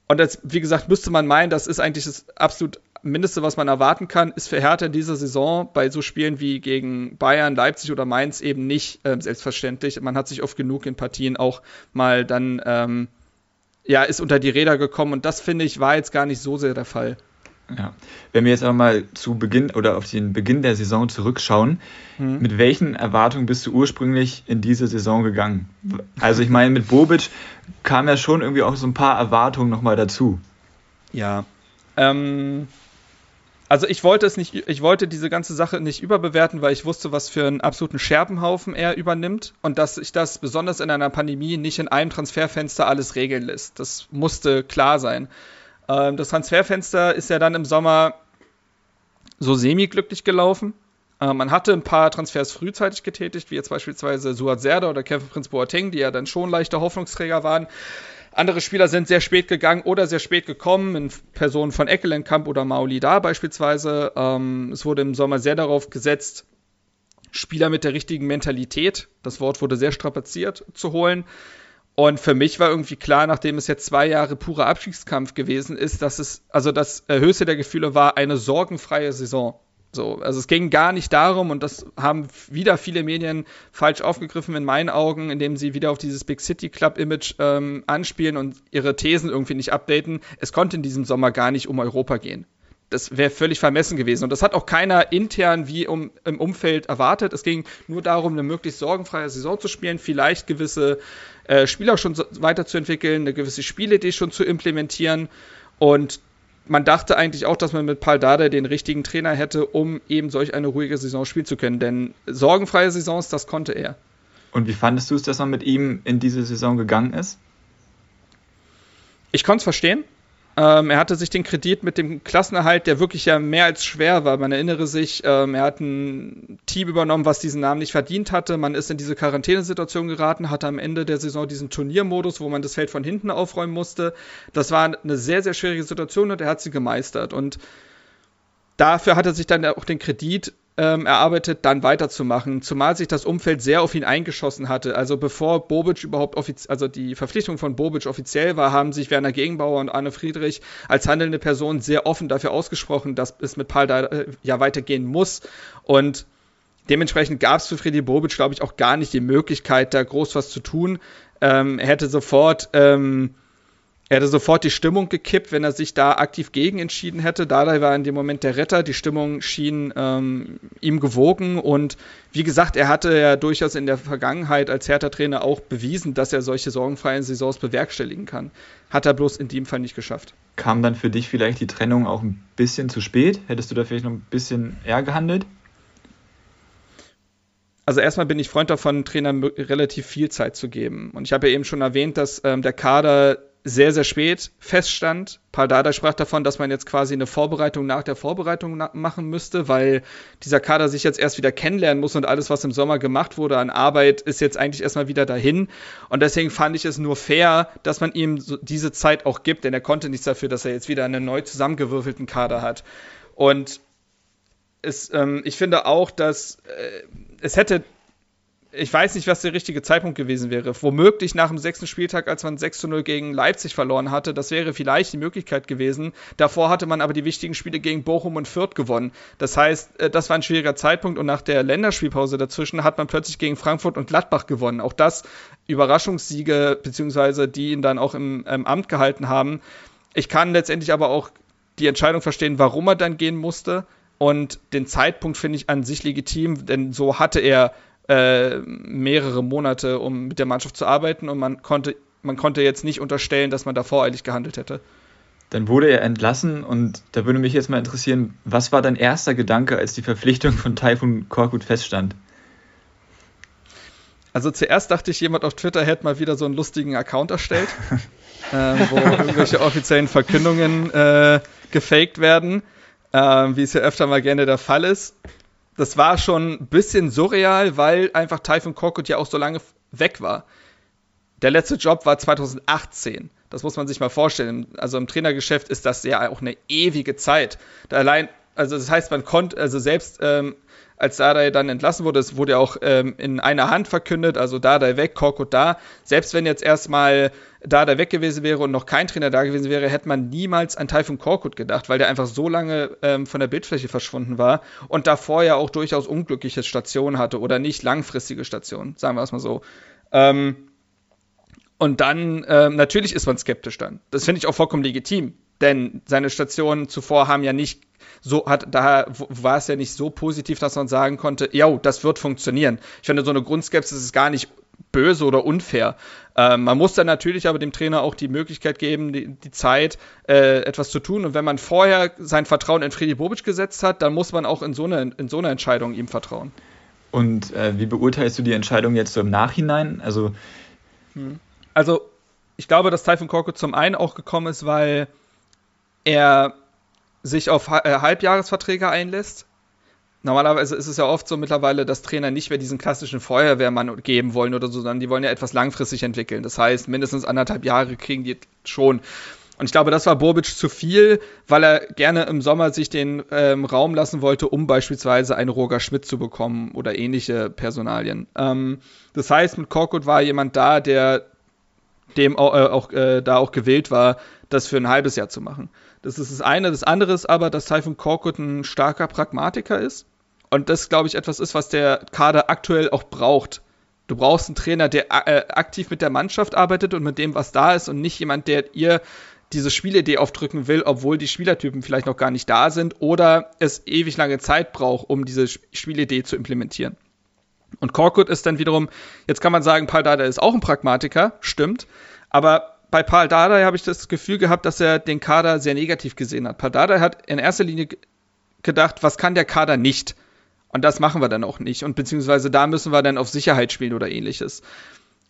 Und jetzt, wie gesagt, müsste man meinen, das ist eigentlich das absolut Mindeste, was man erwarten kann, ist für Hertha in dieser Saison bei so Spielen wie gegen Bayern, Leipzig oder Mainz eben nicht ähm, selbstverständlich. Man hat sich oft genug in Partien auch mal dann, ähm, ja, ist unter die Räder gekommen und das finde ich war jetzt gar nicht so sehr der Fall. Ja. Wenn wir jetzt aber mal zu Beginn oder auf den Beginn der Saison zurückschauen, mhm. mit welchen Erwartungen bist du ursprünglich in diese Saison gegangen? Also ich meine, mit Bobic kam ja schon irgendwie auch so ein paar Erwartungen nochmal dazu. Ja. Ähm, also ich wollte es nicht, ich wollte diese ganze Sache nicht überbewerten, weil ich wusste, was für einen absoluten Scherbenhaufen er übernimmt und dass sich das besonders in einer Pandemie nicht in einem Transferfenster alles regeln lässt. Das musste klar sein. Ähm, das Transferfenster ist ja dann im Sommer so semi-glücklich gelaufen. Äh, man hatte ein paar Transfers frühzeitig getätigt, wie jetzt beispielsweise Suat Serdar oder Kevin Prince Boateng, die ja dann schon leichte Hoffnungsträger waren. Andere Spieler sind sehr spät gegangen oder sehr spät gekommen, in Personen von Eckelenkamp oder Mauli da beispielsweise. Ähm, es wurde im Sommer sehr darauf gesetzt, Spieler mit der richtigen Mentalität, das Wort wurde sehr strapaziert, zu holen. Und für mich war irgendwie klar, nachdem es jetzt zwei Jahre purer Abstiegskampf gewesen ist, dass es, also das höchste der Gefühle war eine sorgenfreie Saison. So, also es ging gar nicht darum, und das haben wieder viele Medien falsch aufgegriffen in meinen Augen, indem sie wieder auf dieses Big City Club Image ähm, anspielen und ihre Thesen irgendwie nicht updaten. Es konnte in diesem Sommer gar nicht um Europa gehen. Das wäre völlig vermessen gewesen. Und das hat auch keiner intern wie um, im Umfeld erwartet. Es ging nur darum, eine möglichst sorgenfreie Saison zu spielen, vielleicht gewisse äh, Spieler schon so weiterzuentwickeln, eine gewisse Spielidee schon zu implementieren. Und man dachte eigentlich auch, dass man mit Paul Dardai den richtigen Trainer hätte, um eben solch eine ruhige Saison spielen zu können. Denn sorgenfreie Saisons, das konnte er. Und wie fandest du es, dass man mit ihm in diese Saison gegangen ist? Ich konnte es verstehen. Ähm, er hatte sich den Kredit mit dem Klassenerhalt, der wirklich ja mehr als schwer war. Man erinnere sich, ähm, er hat ein Team übernommen, was diesen Namen nicht verdient hatte. Man ist in diese Quarantänesituation geraten, hatte am Ende der Saison diesen Turniermodus, wo man das Feld von hinten aufräumen musste. Das war eine sehr, sehr schwierige Situation und er hat sie gemeistert. Und dafür hat er sich dann auch den Kredit ähm, erarbeitet, dann weiterzumachen, zumal sich das Umfeld sehr auf ihn eingeschossen hatte. Also bevor Bobic überhaupt offiziell, also die Verpflichtung von Bobic offiziell war, haben sich Werner Gegenbauer und Arne Friedrich als handelnde Person sehr offen dafür ausgesprochen, dass es mit Paul da äh, ja weitergehen muss. Und dementsprechend gab es für Friedi Bobic, glaube ich, auch gar nicht die Möglichkeit, da groß was zu tun. Ähm, er hätte sofort ähm, er hätte sofort die Stimmung gekippt, wenn er sich da aktiv gegen entschieden hätte. Dardai war in dem Moment der Retter. Die Stimmung schien ähm, ihm gewogen. Und wie gesagt, er hatte ja durchaus in der Vergangenheit als Hertha-Trainer auch bewiesen, dass er solche sorgenfreien Saisons bewerkstelligen kann. Hat er bloß in dem Fall nicht geschafft. Kam dann für dich vielleicht die Trennung auch ein bisschen zu spät? Hättest du da vielleicht noch ein bisschen eher gehandelt? also erstmal bin ich Freund davon, Trainern relativ viel Zeit zu geben. Und ich habe ja eben schon erwähnt, dass ähm, der Kader sehr, sehr spät feststand. Paul Dada sprach davon, dass man jetzt quasi eine Vorbereitung nach der Vorbereitung machen müsste, weil dieser Kader sich jetzt erst wieder kennenlernen muss und alles, was im Sommer gemacht wurde an Arbeit, ist jetzt eigentlich erstmal wieder dahin. Und deswegen fand ich es nur fair, dass man ihm so diese Zeit auch gibt, denn er konnte nichts dafür, dass er jetzt wieder einen neu zusammengewürfelten Kader hat. Und es, ähm, ich finde auch, dass äh, es hätte ich weiß nicht, was der richtige Zeitpunkt gewesen wäre. Womöglich nach dem sechsten Spieltag, als man 6 zu 0 gegen Leipzig verloren hatte, das wäre vielleicht die Möglichkeit gewesen. Davor hatte man aber die wichtigen Spiele gegen Bochum und Fürth gewonnen. Das heißt, äh, das war ein schwieriger Zeitpunkt und nach der Länderspielpause dazwischen hat man plötzlich gegen Frankfurt und Gladbach gewonnen. Auch das Überraschungssiege, beziehungsweise die ihn dann auch im, im Amt gehalten haben. Ich kann letztendlich aber auch die Entscheidung verstehen, warum er dann gehen musste. Und den Zeitpunkt finde ich an sich legitim, denn so hatte er äh, mehrere Monate, um mit der Mannschaft zu arbeiten und man konnte, man konnte jetzt nicht unterstellen, dass man da voreilig gehandelt hätte. Dann wurde er entlassen und da würde mich jetzt mal interessieren, was war dein erster Gedanke, als die Verpflichtung von Taifun Korkut feststand? Also zuerst dachte ich, jemand auf Twitter hätte mal wieder so einen lustigen Account erstellt, äh, wo irgendwelche offiziellen Verkündungen äh, gefaked werden, äh, wie es ja öfter mal gerne der Fall ist das war schon ein bisschen surreal, weil einfach Typhon Korkut ja auch so lange weg war. Der letzte Job war 2018. Das muss man sich mal vorstellen. Also im Trainergeschäft ist das ja auch eine ewige Zeit. Da allein Also das heißt, man konnte, also selbst ähm, als Dardai dann entlassen wurde, es wurde ja auch ähm, in einer Hand verkündet, also Dardai weg, Korkut da. Selbst wenn jetzt erstmal Dardai weg gewesen wäre und noch kein Trainer da gewesen wäre, hätte man niemals an Taifun Korkut gedacht, weil der einfach so lange ähm, von der Bildfläche verschwunden war und davor ja auch durchaus unglückliche Stationen hatte oder nicht langfristige Stationen, sagen wir es mal so. Ähm, und dann, ähm, natürlich ist man skeptisch dann. Das finde ich auch vollkommen legitim, denn seine Stationen zuvor haben ja nicht so hat, da war es ja nicht so positiv, dass man sagen konnte, ja, das wird funktionieren. Ich finde, so eine Grundskepsis ist gar nicht böse oder unfair. Äh, man muss dann natürlich aber dem Trainer auch die Möglichkeit geben, die, die Zeit, äh, etwas zu tun. Und wenn man vorher sein Vertrauen in Freddy Bobic gesetzt hat, dann muss man auch in so eine, in so eine Entscheidung ihm vertrauen. Und äh, wie beurteilst du die Entscheidung jetzt so im Nachhinein? Also, hm. also ich glaube, dass Typhon Korko zum einen auch gekommen ist, weil er sich auf äh, Halbjahresverträge einlässt. Normalerweise ist es ja oft so mittlerweile, dass Trainer nicht mehr diesen klassischen Feuerwehrmann geben wollen oder so, sondern die wollen ja etwas langfristig entwickeln. Das heißt, mindestens anderthalb Jahre kriegen die schon. Und ich glaube, das war Bobic zu viel, weil er gerne im Sommer sich den ähm, Raum lassen wollte, um beispielsweise einen Roger Schmidt zu bekommen oder ähnliche Personalien. Ähm, das heißt, mit Korkut war jemand da, der dem auch, äh, auch äh, da auch gewillt war, das für ein halbes Jahr zu machen. Das ist das eine. Das andere ist aber, dass Typhon Korkut ein starker Pragmatiker ist. Und das, glaube ich, etwas ist, was der Kader aktuell auch braucht. Du brauchst einen Trainer, der äh, aktiv mit der Mannschaft arbeitet und mit dem, was da ist, und nicht jemand, der ihr diese Spielidee aufdrücken will, obwohl die Spielertypen vielleicht noch gar nicht da sind oder es ewig lange Zeit braucht, um diese Spielidee zu implementieren. Und Korkut ist dann wiederum, jetzt kann man sagen, Paul Dada ist auch ein Pragmatiker, stimmt, aber bei Paul Dardai habe ich das Gefühl gehabt, dass er den Kader sehr negativ gesehen hat. Paul Dardai hat in erster Linie gedacht, was kann der Kader nicht? Und das machen wir dann auch nicht. Und beziehungsweise da müssen wir dann auf Sicherheit spielen oder ähnliches.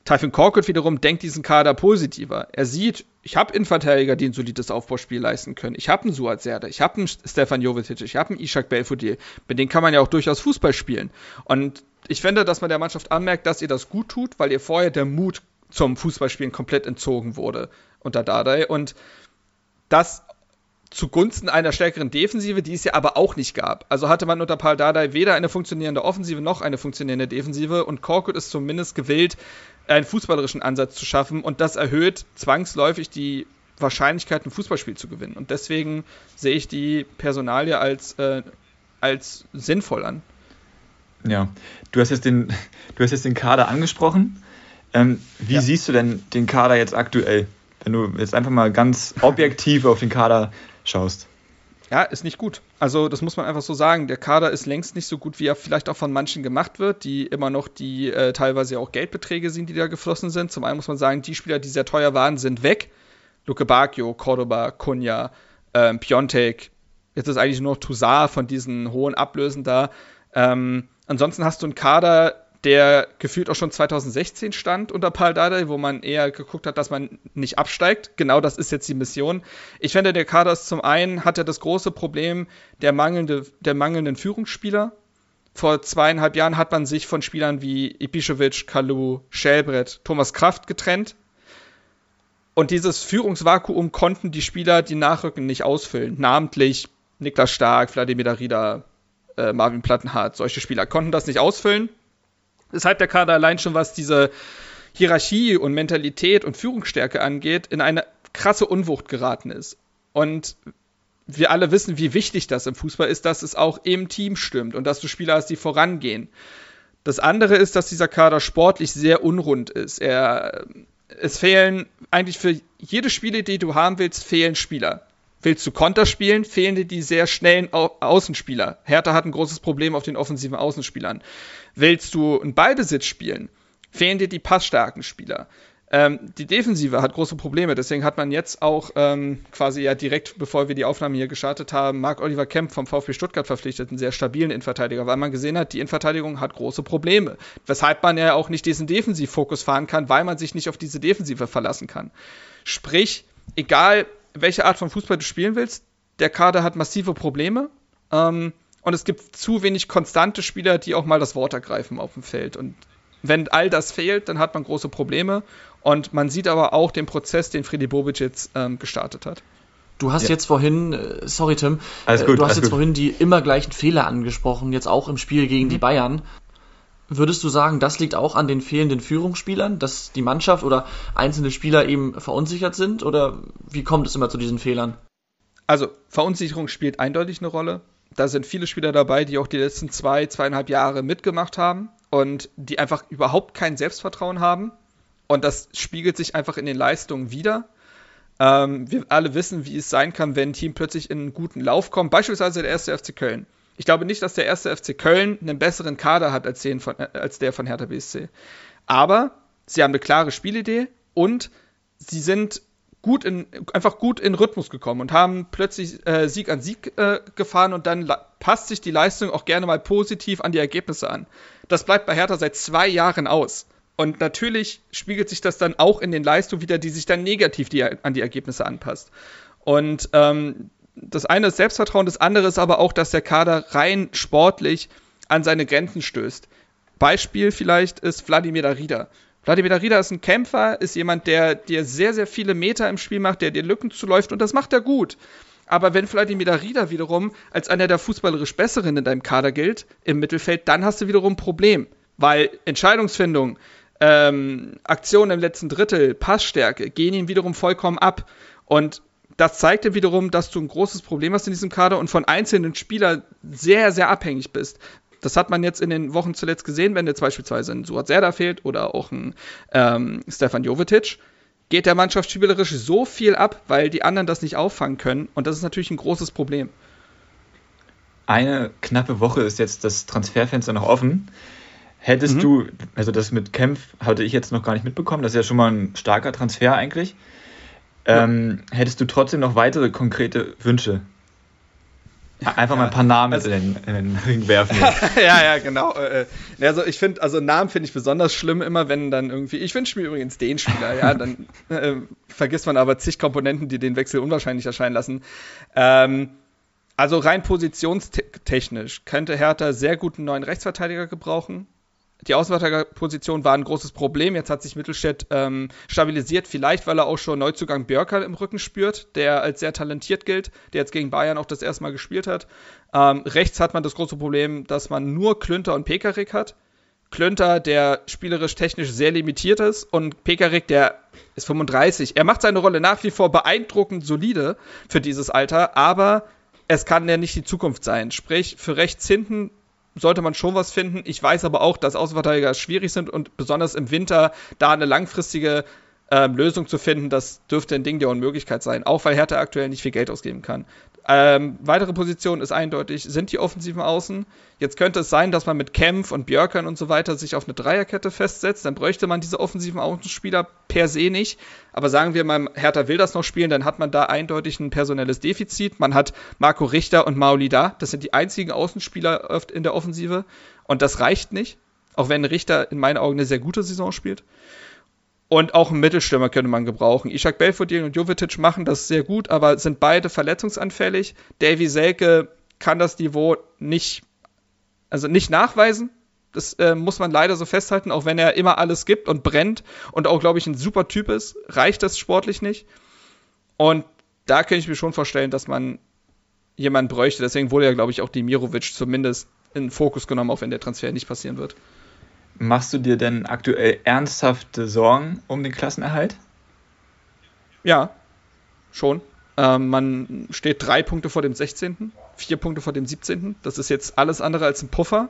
Typhon Korkut wiederum denkt diesen Kader positiver. Er sieht, ich habe Innenverteidiger, die ein solides Aufbauspiel leisten können. Ich habe einen Suat Serdar, ich habe einen Stefan Jovetic, ich habe einen Ishak Belfodil. Mit denen kann man ja auch durchaus Fußball spielen. Und ich finde, dass man der Mannschaft anmerkt, dass ihr das gut tut, weil ihr vorher der Mut zum Fußballspielen komplett entzogen wurde unter Dardai. Und das zugunsten einer stärkeren Defensive, die es ja aber auch nicht gab. Also hatte man unter Paul Dardai weder eine funktionierende Offensive noch eine funktionierende Defensive und Korkut ist zumindest gewillt, einen fußballerischen Ansatz zu schaffen und das erhöht zwangsläufig die Wahrscheinlichkeit, ein Fußballspiel zu gewinnen. Und deswegen sehe ich die Personalie als, äh, als sinnvoll an. Ja, du hast jetzt den, du hast jetzt den Kader angesprochen. Ähm, wie ja. siehst du denn den Kader jetzt aktuell, wenn du jetzt einfach mal ganz objektiv auf den Kader schaust? Ja, ist nicht gut. Also, das muss man einfach so sagen. Der Kader ist längst nicht so gut, wie er vielleicht auch von manchen gemacht wird, die immer noch die äh, teilweise auch Geldbeträge sind, die da geflossen sind. Zum einen muss man sagen, die Spieler, die sehr teuer waren, sind weg. Luke Bacchio, Cordoba, Cunha, ähm, Piontek. Jetzt ist eigentlich nur noch Toussaint von diesen hohen Ablösen da. Ähm, ansonsten hast du einen Kader, der gefühlt auch schon 2016 stand unter Paul Dardai, wo man eher geguckt hat, dass man nicht absteigt. Genau das ist jetzt die Mission. Ich finde, der Kader ist zum einen, hat er das große Problem der, mangelnde, der mangelnden Führungsspieler. Vor zweieinhalb Jahren hat man sich von Spielern wie Ibišević, Kalu, Schellbrett, Thomas Kraft getrennt. Und dieses Führungsvakuum konnten die Spieler, die nachrücken, nicht ausfüllen. Namentlich Niklas Stark, Vladimir Darida, äh, Marvin Plattenhardt, solche Spieler konnten das nicht ausfüllen weshalb der Kader allein schon, was diese Hierarchie und Mentalität und Führungsstärke angeht, in eine krasse Unwucht geraten ist. Und wir alle wissen, wie wichtig das im Fußball ist, dass es auch im Team stimmt und dass du Spieler hast, die vorangehen. Das andere ist, dass dieser Kader sportlich sehr unrund ist. Er, es fehlen eigentlich für jede Spiele, die du haben willst, fehlen Spieler. Willst du Konter spielen, fehlen dir die sehr schnellen Au Außenspieler. Hertha hat ein großes Problem auf den offensiven Außenspielern. Willst du einen Ballbesitz spielen, fehlen dir die passstarken Spieler. Ähm, die Defensive hat große Probleme, deswegen hat man jetzt auch ähm, quasi ja direkt, bevor wir die Aufnahme hier gestartet haben, Marc Oliver Kemp vom VfB Stuttgart verpflichtet, einen sehr stabilen Innenverteidiger, weil man gesehen hat, die Innenverteidigung hat große Probleme. Weshalb man ja auch nicht diesen Defensivfokus fahren kann, weil man sich nicht auf diese Defensive verlassen kann. Sprich, egal welche Art von Fußball du spielen willst. Der Kader hat massive Probleme. Ähm, und es gibt zu wenig konstante Spieler, die auch mal das Wort ergreifen auf dem Feld. Und wenn all das fehlt, dann hat man große Probleme. Und man sieht aber auch den Prozess, den Freddy Bobic jetzt ähm, gestartet hat. Du hast ja. jetzt vorhin, äh, sorry Tim, alles äh, gut, du hast jetzt gut. vorhin die immer gleichen Fehler angesprochen, jetzt auch im Spiel gegen mhm. die Bayern. Würdest du sagen, das liegt auch an den fehlenden Führungsspielern, dass die Mannschaft oder einzelne Spieler eben verunsichert sind? Oder wie kommt es immer zu diesen Fehlern? Also, Verunsicherung spielt eindeutig eine Rolle. Da sind viele Spieler dabei, die auch die letzten zwei, zweieinhalb Jahre mitgemacht haben und die einfach überhaupt kein Selbstvertrauen haben. Und das spiegelt sich einfach in den Leistungen wieder. Ähm, wir alle wissen, wie es sein kann, wenn ein Team plötzlich in einen guten Lauf kommt. Beispielsweise der erste FC Köln. Ich glaube nicht, dass der erste FC Köln einen besseren Kader hat als, von, äh, als der von Hertha BSC. Aber sie haben eine klare Spielidee und sie sind gut in, einfach gut in Rhythmus gekommen und haben plötzlich äh, Sieg an Sieg äh, gefahren und dann passt sich die Leistung auch gerne mal positiv an die Ergebnisse an. Das bleibt bei Hertha seit zwei Jahren aus. Und natürlich spiegelt sich das dann auch in den Leistungen wieder, die sich dann negativ die, an die Ergebnisse anpasst. Und ähm, das eine ist Selbstvertrauen, das andere ist aber auch, dass der Kader rein sportlich an seine Grenzen stößt. Beispiel vielleicht ist Wladimir Darida. Wladimir Darida ist ein Kämpfer, ist jemand, der dir sehr, sehr viele Meter im Spiel macht, der dir Lücken zuläuft und das macht er gut. Aber wenn Vladimir Darida wiederum als einer der fußballerisch Besseren in deinem Kader gilt, im Mittelfeld, dann hast du wiederum ein Problem. Weil Entscheidungsfindung, ähm, Aktionen im letzten Drittel, Passstärke gehen ihm wiederum vollkommen ab. Und das zeigt dir wiederum, dass du ein großes Problem hast in diesem Kader und von einzelnen Spielern sehr, sehr abhängig bist. Das hat man jetzt in den Wochen zuletzt gesehen, wenn dir beispielsweise ein Suat Serda fehlt oder auch ein ähm, Stefan Jovetic. Geht der Mannschaft spielerisch so viel ab, weil die anderen das nicht auffangen können. Und das ist natürlich ein großes Problem. Eine knappe Woche ist jetzt das Transferfenster noch offen. Hättest mhm. du, also das mit Kempf hatte ich jetzt noch gar nicht mitbekommen, das ist ja schon mal ein starker Transfer eigentlich. Ähm, hättest du trotzdem noch weitere konkrete Wünsche? Einfach mal ein paar Namen also, in, den, in, den, Ring werfen. ja, ja, genau. Äh, äh, also ich finde, also Namen finde ich besonders schlimm immer, wenn dann irgendwie, ich wünsche mir übrigens den Spieler, ja, dann äh, vergisst man aber zig Komponenten, die den Wechsel unwahrscheinlich erscheinen lassen. Ähm, also rein positionstechnisch könnte Hertha sehr gut einen neuen Rechtsverteidiger gebrauchen die Außenverteidigerposition war ein großes Problem. Jetzt hat sich Mittelstädt ähm, stabilisiert, vielleicht weil er auch schon Neuzugang Björker im Rücken spürt, der als sehr talentiert gilt, der jetzt gegen Bayern auch das erste Mal gespielt hat. Ähm, rechts hat man das große Problem, dass man nur Klünter und Pekarik hat. Klünter, der spielerisch technisch sehr limitiert ist und Pekarik, der ist 35. Er macht seine Rolle nach wie vor beeindruckend solide für dieses Alter, aber es kann ja nicht die Zukunft sein. Sprich, für rechts hinten sollte man schon was finden. Ich weiß aber auch, dass Außenverteidiger schwierig sind und besonders im Winter da eine langfristige äh, Lösung zu finden, das dürfte ein Ding der Unmöglichkeit sein, auch weil Hertha aktuell nicht viel Geld ausgeben kann. Ähm, weitere Position ist eindeutig, sind die offensiven Außen. Jetzt könnte es sein, dass man mit Kempf und Björkern und so weiter sich auf eine Dreierkette festsetzt. Dann bräuchte man diese offensiven Außenspieler per se nicht. Aber sagen wir mal, Hertha will das noch spielen, dann hat man da eindeutig ein personelles Defizit. Man hat Marco Richter und Mauli da. Das sind die einzigen Außenspieler oft in der Offensive. Und das reicht nicht. Auch wenn Richter in meinen Augen eine sehr gute Saison spielt. Und auch einen Mittelstürmer könnte man gebrauchen. Ishak Belfodil und Jovetic machen das sehr gut, aber sind beide verletzungsanfällig. Davy Selke kann das Niveau nicht, also nicht nachweisen. Das äh, muss man leider so festhalten, auch wenn er immer alles gibt und brennt und auch, glaube ich, ein super Typ ist, reicht das sportlich nicht. Und da könnte ich mir schon vorstellen, dass man jemanden bräuchte. Deswegen wurde ja, glaube ich, auch Dimirovic zumindest in den Fokus genommen, auch wenn der Transfer nicht passieren wird. Machst du dir denn aktuell ernsthafte Sorgen um den Klassenerhalt? Ja, schon. Ähm, man steht drei Punkte vor dem 16., vier Punkte vor dem 17. Das ist jetzt alles andere als ein Puffer.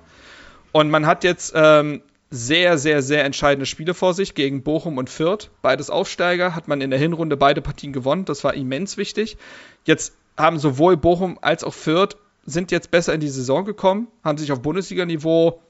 Und man hat jetzt ähm, sehr, sehr, sehr entscheidende Spiele vor sich gegen Bochum und Fürth. Beides Aufsteiger, hat man in der Hinrunde beide Partien gewonnen. Das war immens wichtig. Jetzt haben sowohl Bochum als auch Fürth sind jetzt besser in die Saison gekommen, haben sich auf Bundesliga-Niveau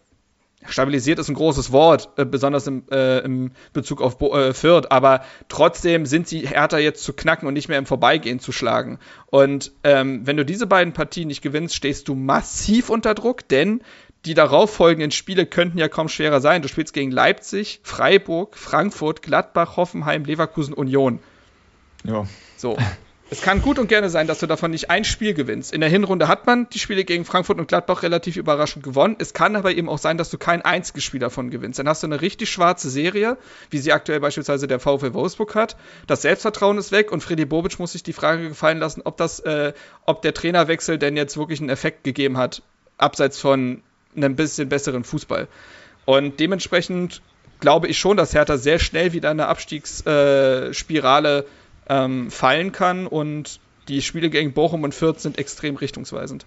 stabilisiert ist ein großes Wort, äh, besonders im, äh, im Bezug auf Bo äh, Fürth, aber trotzdem sind sie härter jetzt zu knacken und nicht mehr im Vorbeigehen zu schlagen. Und ähm, wenn du diese beiden Partien nicht gewinnst, stehst du massiv unter Druck, denn die darauffolgenden Spiele könnten ja kaum schwerer sein. Du spielst gegen Leipzig, Freiburg, Frankfurt, Gladbach, Hoffenheim, Leverkusen, Union. Ja. So. Es kann gut und gerne sein, dass du davon nicht ein Spiel gewinnst. In der Hinrunde hat man die Spiele gegen Frankfurt und Gladbach relativ überraschend gewonnen. Es kann aber eben auch sein, dass du kein einziges Spiel davon gewinnst. Dann hast du eine richtig schwarze Serie, wie sie aktuell beispielsweise der VfL Wolfsburg hat. Das Selbstvertrauen ist weg und Freddy Bobic muss sich die Frage gefallen lassen, ob das, äh, ob der Trainerwechsel denn jetzt wirklich einen Effekt gegeben hat, abseits von einem bisschen besseren Fußball. Und dementsprechend glaube ich schon, dass Hertha sehr schnell wieder in eine Abstiegsspirale äh, ähm, fallen kann und die Spiele gegen Bochum und Fürth sind extrem richtungsweisend.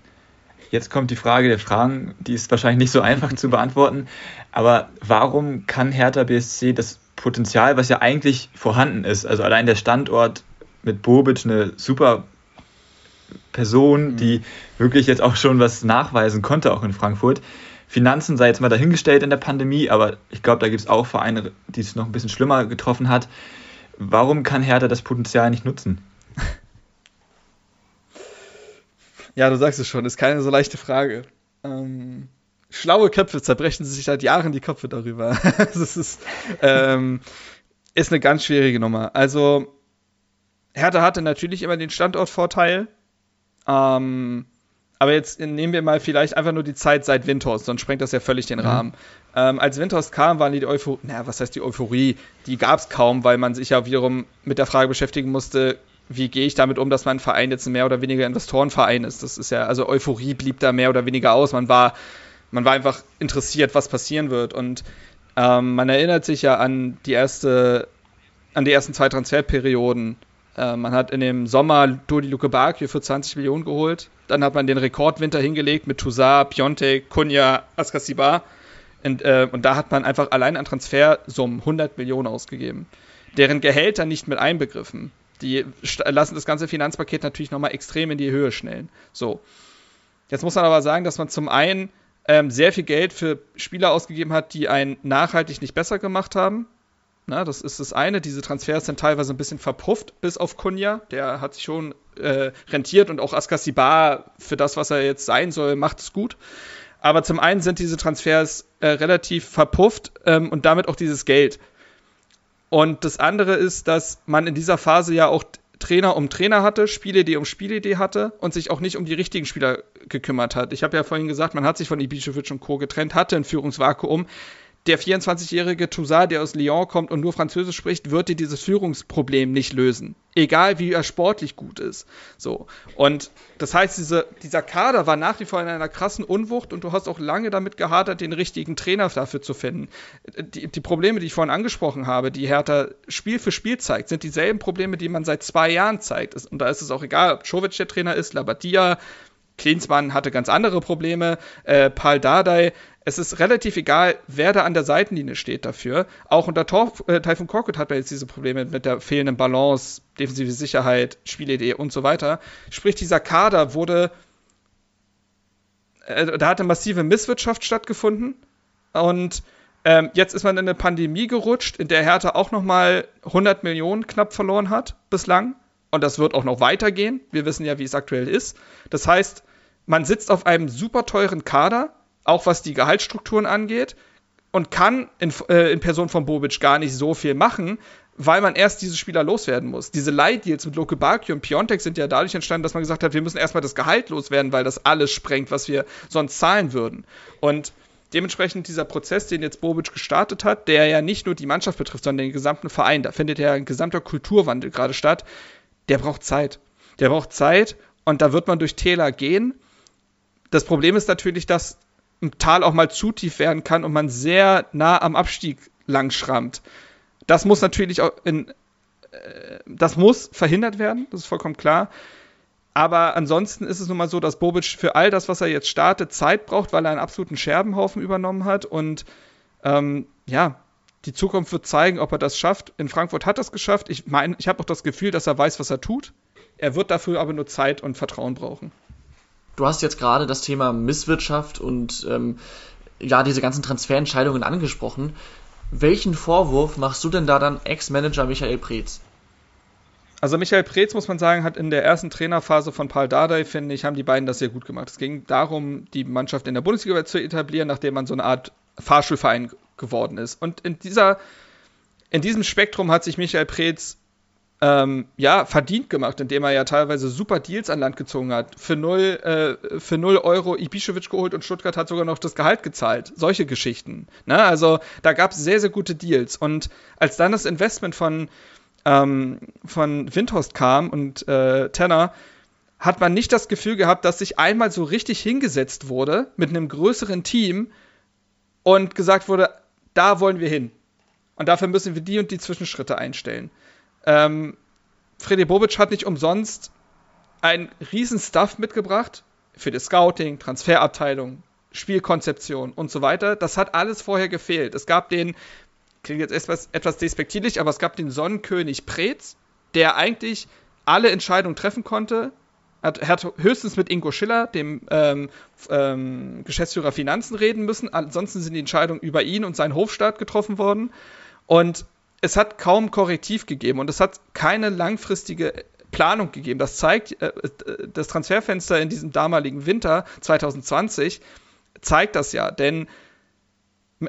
Jetzt kommt die Frage der Fragen, die ist wahrscheinlich nicht so einfach zu beantworten, aber warum kann Hertha BSC das Potenzial, was ja eigentlich vorhanden ist, also allein der Standort mit Bobic eine super Person, mhm. die wirklich jetzt auch schon was nachweisen konnte, auch in Frankfurt. Finanzen sei jetzt mal dahingestellt in der Pandemie, aber ich glaube, da gibt es auch Vereine, die es noch ein bisschen schlimmer getroffen hat. Warum kann Hertha das Potenzial nicht nutzen? Ja, du sagst es schon, ist keine so leichte Frage. Ähm, schlaue Köpfe zerbrechen sich seit Jahren die Köpfe darüber. das ist, ähm, ist eine ganz schwierige Nummer. Also, Hertha hatte natürlich immer den Standortvorteil. Ähm, aber jetzt nehmen wir mal vielleicht einfach nur die Zeit seit Windhorst, sonst sprengt das ja völlig den mhm. Rahmen. Ähm, als Windhorst kam, waren die Euphorie, naja, was heißt die Euphorie? Die gab es kaum, weil man sich ja wiederum mit der Frage beschäftigen musste, wie gehe ich damit um, dass mein Verein jetzt ein mehr oder weniger Investorenverein ist. Das ist ja, also Euphorie blieb da mehr oder weniger aus. Man war, man war einfach interessiert, was passieren wird. Und ähm, man erinnert sich ja an die erste, an die ersten zwei Transferperioden. Äh, man hat in dem Sommer Dodi Luke Bakio für 20 Millionen geholt. Dann hat man den Rekordwinter hingelegt mit Toussaint, Piontek, Kunja, Askasibar. Und, äh, und da hat man einfach allein an Transfersummen 100 Millionen ausgegeben. Deren Gehälter nicht mit einbegriffen. Die lassen das ganze Finanzpaket natürlich nochmal extrem in die Höhe schnellen. So. Jetzt muss man aber sagen, dass man zum einen ähm, sehr viel Geld für Spieler ausgegeben hat, die einen nachhaltig nicht besser gemacht haben. Na, das ist das eine. Diese Transfers sind teilweise ein bisschen verpufft, bis auf Kunja. Der hat sich schon äh, rentiert und auch Askasibar für das, was er jetzt sein soll, macht es gut. Aber zum einen sind diese Transfers äh, relativ verpufft ähm, und damit auch dieses Geld. Und das andere ist, dass man in dieser Phase ja auch Trainer um Trainer hatte, Spielidee um Spielidee hatte und sich auch nicht um die richtigen Spieler gekümmert hat. Ich habe ja vorhin gesagt, man hat sich von Ibišević und Co. getrennt, hatte ein Führungsvakuum der 24-jährige Toussaint, der aus Lyon kommt und nur Französisch spricht, wird dir dieses Führungsproblem nicht lösen. Egal wie er sportlich gut ist. So. Und das heißt, diese, dieser Kader war nach wie vor in einer krassen Unwucht und du hast auch lange damit gehadert, den richtigen Trainer dafür zu finden. Die, die Probleme, die ich vorhin angesprochen habe, die Hertha Spiel für Spiel zeigt, sind dieselben Probleme, die man seit zwei Jahren zeigt. Und da ist es auch egal, ob Czovic der Trainer ist, Labadia, Klinsmann hatte ganz andere Probleme, äh, Paul Dardai es ist relativ egal, wer da an der Seitenlinie steht dafür. Auch unter Torf, äh, Typhoon Korkut hat man jetzt diese Probleme mit der fehlenden Balance, defensive Sicherheit, Spielidee und so weiter. Sprich, dieser Kader wurde, äh, da hat eine massive Misswirtschaft stattgefunden und ähm, jetzt ist man in eine Pandemie gerutscht, in der Hertha auch nochmal 100 Millionen knapp verloren hat bislang. Und das wird auch noch weitergehen. Wir wissen ja, wie es aktuell ist. Das heißt, man sitzt auf einem super teuren Kader, auch was die Gehaltsstrukturen angeht, und kann in, äh, in Person von Bobic gar nicht so viel machen, weil man erst diese Spieler loswerden muss. Diese Leitdeals mit Loke Bakio und Piontek sind ja dadurch entstanden, dass man gesagt hat, wir müssen erstmal das Gehalt loswerden, weil das alles sprengt, was wir sonst zahlen würden. Und dementsprechend dieser Prozess, den jetzt Bobic gestartet hat, der ja nicht nur die Mannschaft betrifft, sondern den gesamten Verein, da findet ja ein gesamter Kulturwandel gerade statt, der braucht Zeit. Der braucht Zeit und da wird man durch Täler gehen. Das Problem ist natürlich, dass im Tal auch mal zu tief werden kann und man sehr nah am Abstieg lang schrammt. Das muss natürlich auch in, äh, das muss verhindert werden, das ist vollkommen klar. Aber ansonsten ist es nun mal so, dass Bobic für all das, was er jetzt startet, Zeit braucht, weil er einen absoluten Scherbenhaufen übernommen hat. Und ähm, ja, die Zukunft wird zeigen, ob er das schafft. In Frankfurt hat er es geschafft. Ich meine, ich habe auch das Gefühl, dass er weiß, was er tut. Er wird dafür aber nur Zeit und Vertrauen brauchen. Du hast jetzt gerade das Thema Misswirtschaft und ähm, ja, diese ganzen Transferentscheidungen angesprochen. Welchen Vorwurf machst du denn da dann Ex-Manager Michael Preetz? Also Michael Preetz, muss man sagen, hat in der ersten Trainerphase von Paul Dardai, finde ich, haben die beiden das sehr gut gemacht. Es ging darum, die Mannschaft in der Bundesliga zu etablieren, nachdem man so eine Art Fahrschulverein geworden ist. Und in dieser, in diesem Spektrum hat sich Michael Preetz ähm, ja, verdient gemacht, indem er ja teilweise super Deals an Land gezogen hat. Für 0 äh, für null Euro Ibišević geholt und Stuttgart hat sogar noch das Gehalt gezahlt. Solche Geschichten. Ne? Also da gab es sehr, sehr gute Deals. Und als dann das Investment von, ähm, von Windhorst kam und äh, Tenner, hat man nicht das Gefühl gehabt, dass sich einmal so richtig hingesetzt wurde mit einem größeren Team und gesagt wurde, da wollen wir hin. Und dafür müssen wir die und die Zwischenschritte einstellen. Ähm, Freddy Bobic hat nicht umsonst einen riesen Stuff mitgebracht für die Scouting, Transferabteilung, Spielkonzeption und so weiter. Das hat alles vorher gefehlt. Es gab den, klingt jetzt etwas, etwas despektierlich, aber es gab den Sonnenkönig Preetz, der eigentlich alle Entscheidungen treffen konnte. Hat, hat höchstens mit Ingo Schiller, dem ähm, ähm, Geschäftsführer Finanzen, reden müssen. Ansonsten sind die Entscheidungen über ihn und seinen Hofstaat getroffen worden. Und es hat kaum Korrektiv gegeben und es hat keine langfristige Planung gegeben. Das zeigt, äh, das Transferfenster in diesem damaligen Winter 2020 zeigt das ja, denn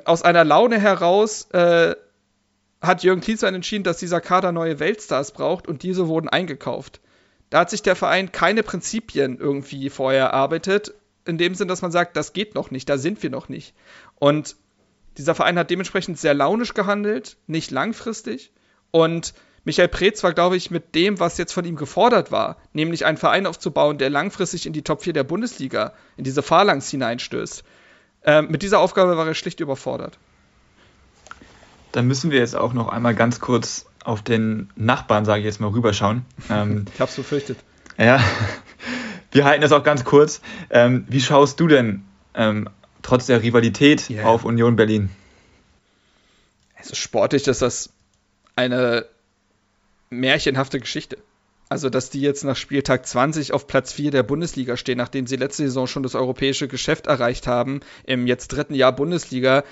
aus einer Laune heraus äh, hat Jürgen Klinsmann entschieden, dass dieser Kader neue Weltstars braucht und diese wurden eingekauft. Da hat sich der Verein keine Prinzipien irgendwie vorher erarbeitet, in dem Sinn, dass man sagt, das geht noch nicht, da sind wir noch nicht. Und dieser Verein hat dementsprechend sehr launisch gehandelt, nicht langfristig. Und Michael Preetz war, glaube ich, mit dem, was jetzt von ihm gefordert war, nämlich einen Verein aufzubauen, der langfristig in die Top 4 der Bundesliga, in diese Phalanx hineinstößt. Äh, mit dieser Aufgabe war er schlicht überfordert. Dann müssen wir jetzt auch noch einmal ganz kurz auf den Nachbarn, sage ich jetzt mal, rüberschauen. Ähm, ich hab's befürchtet. Ja, wir halten das auch ganz kurz. Ähm, wie schaust du denn ähm, trotz der Rivalität yeah. auf Union Berlin? Also sportlich ist das eine märchenhafte Geschichte. Also, dass die jetzt nach Spieltag 20 auf Platz 4 der Bundesliga stehen, nachdem sie letzte Saison schon das europäische Geschäft erreicht haben, im jetzt dritten Jahr Bundesliga,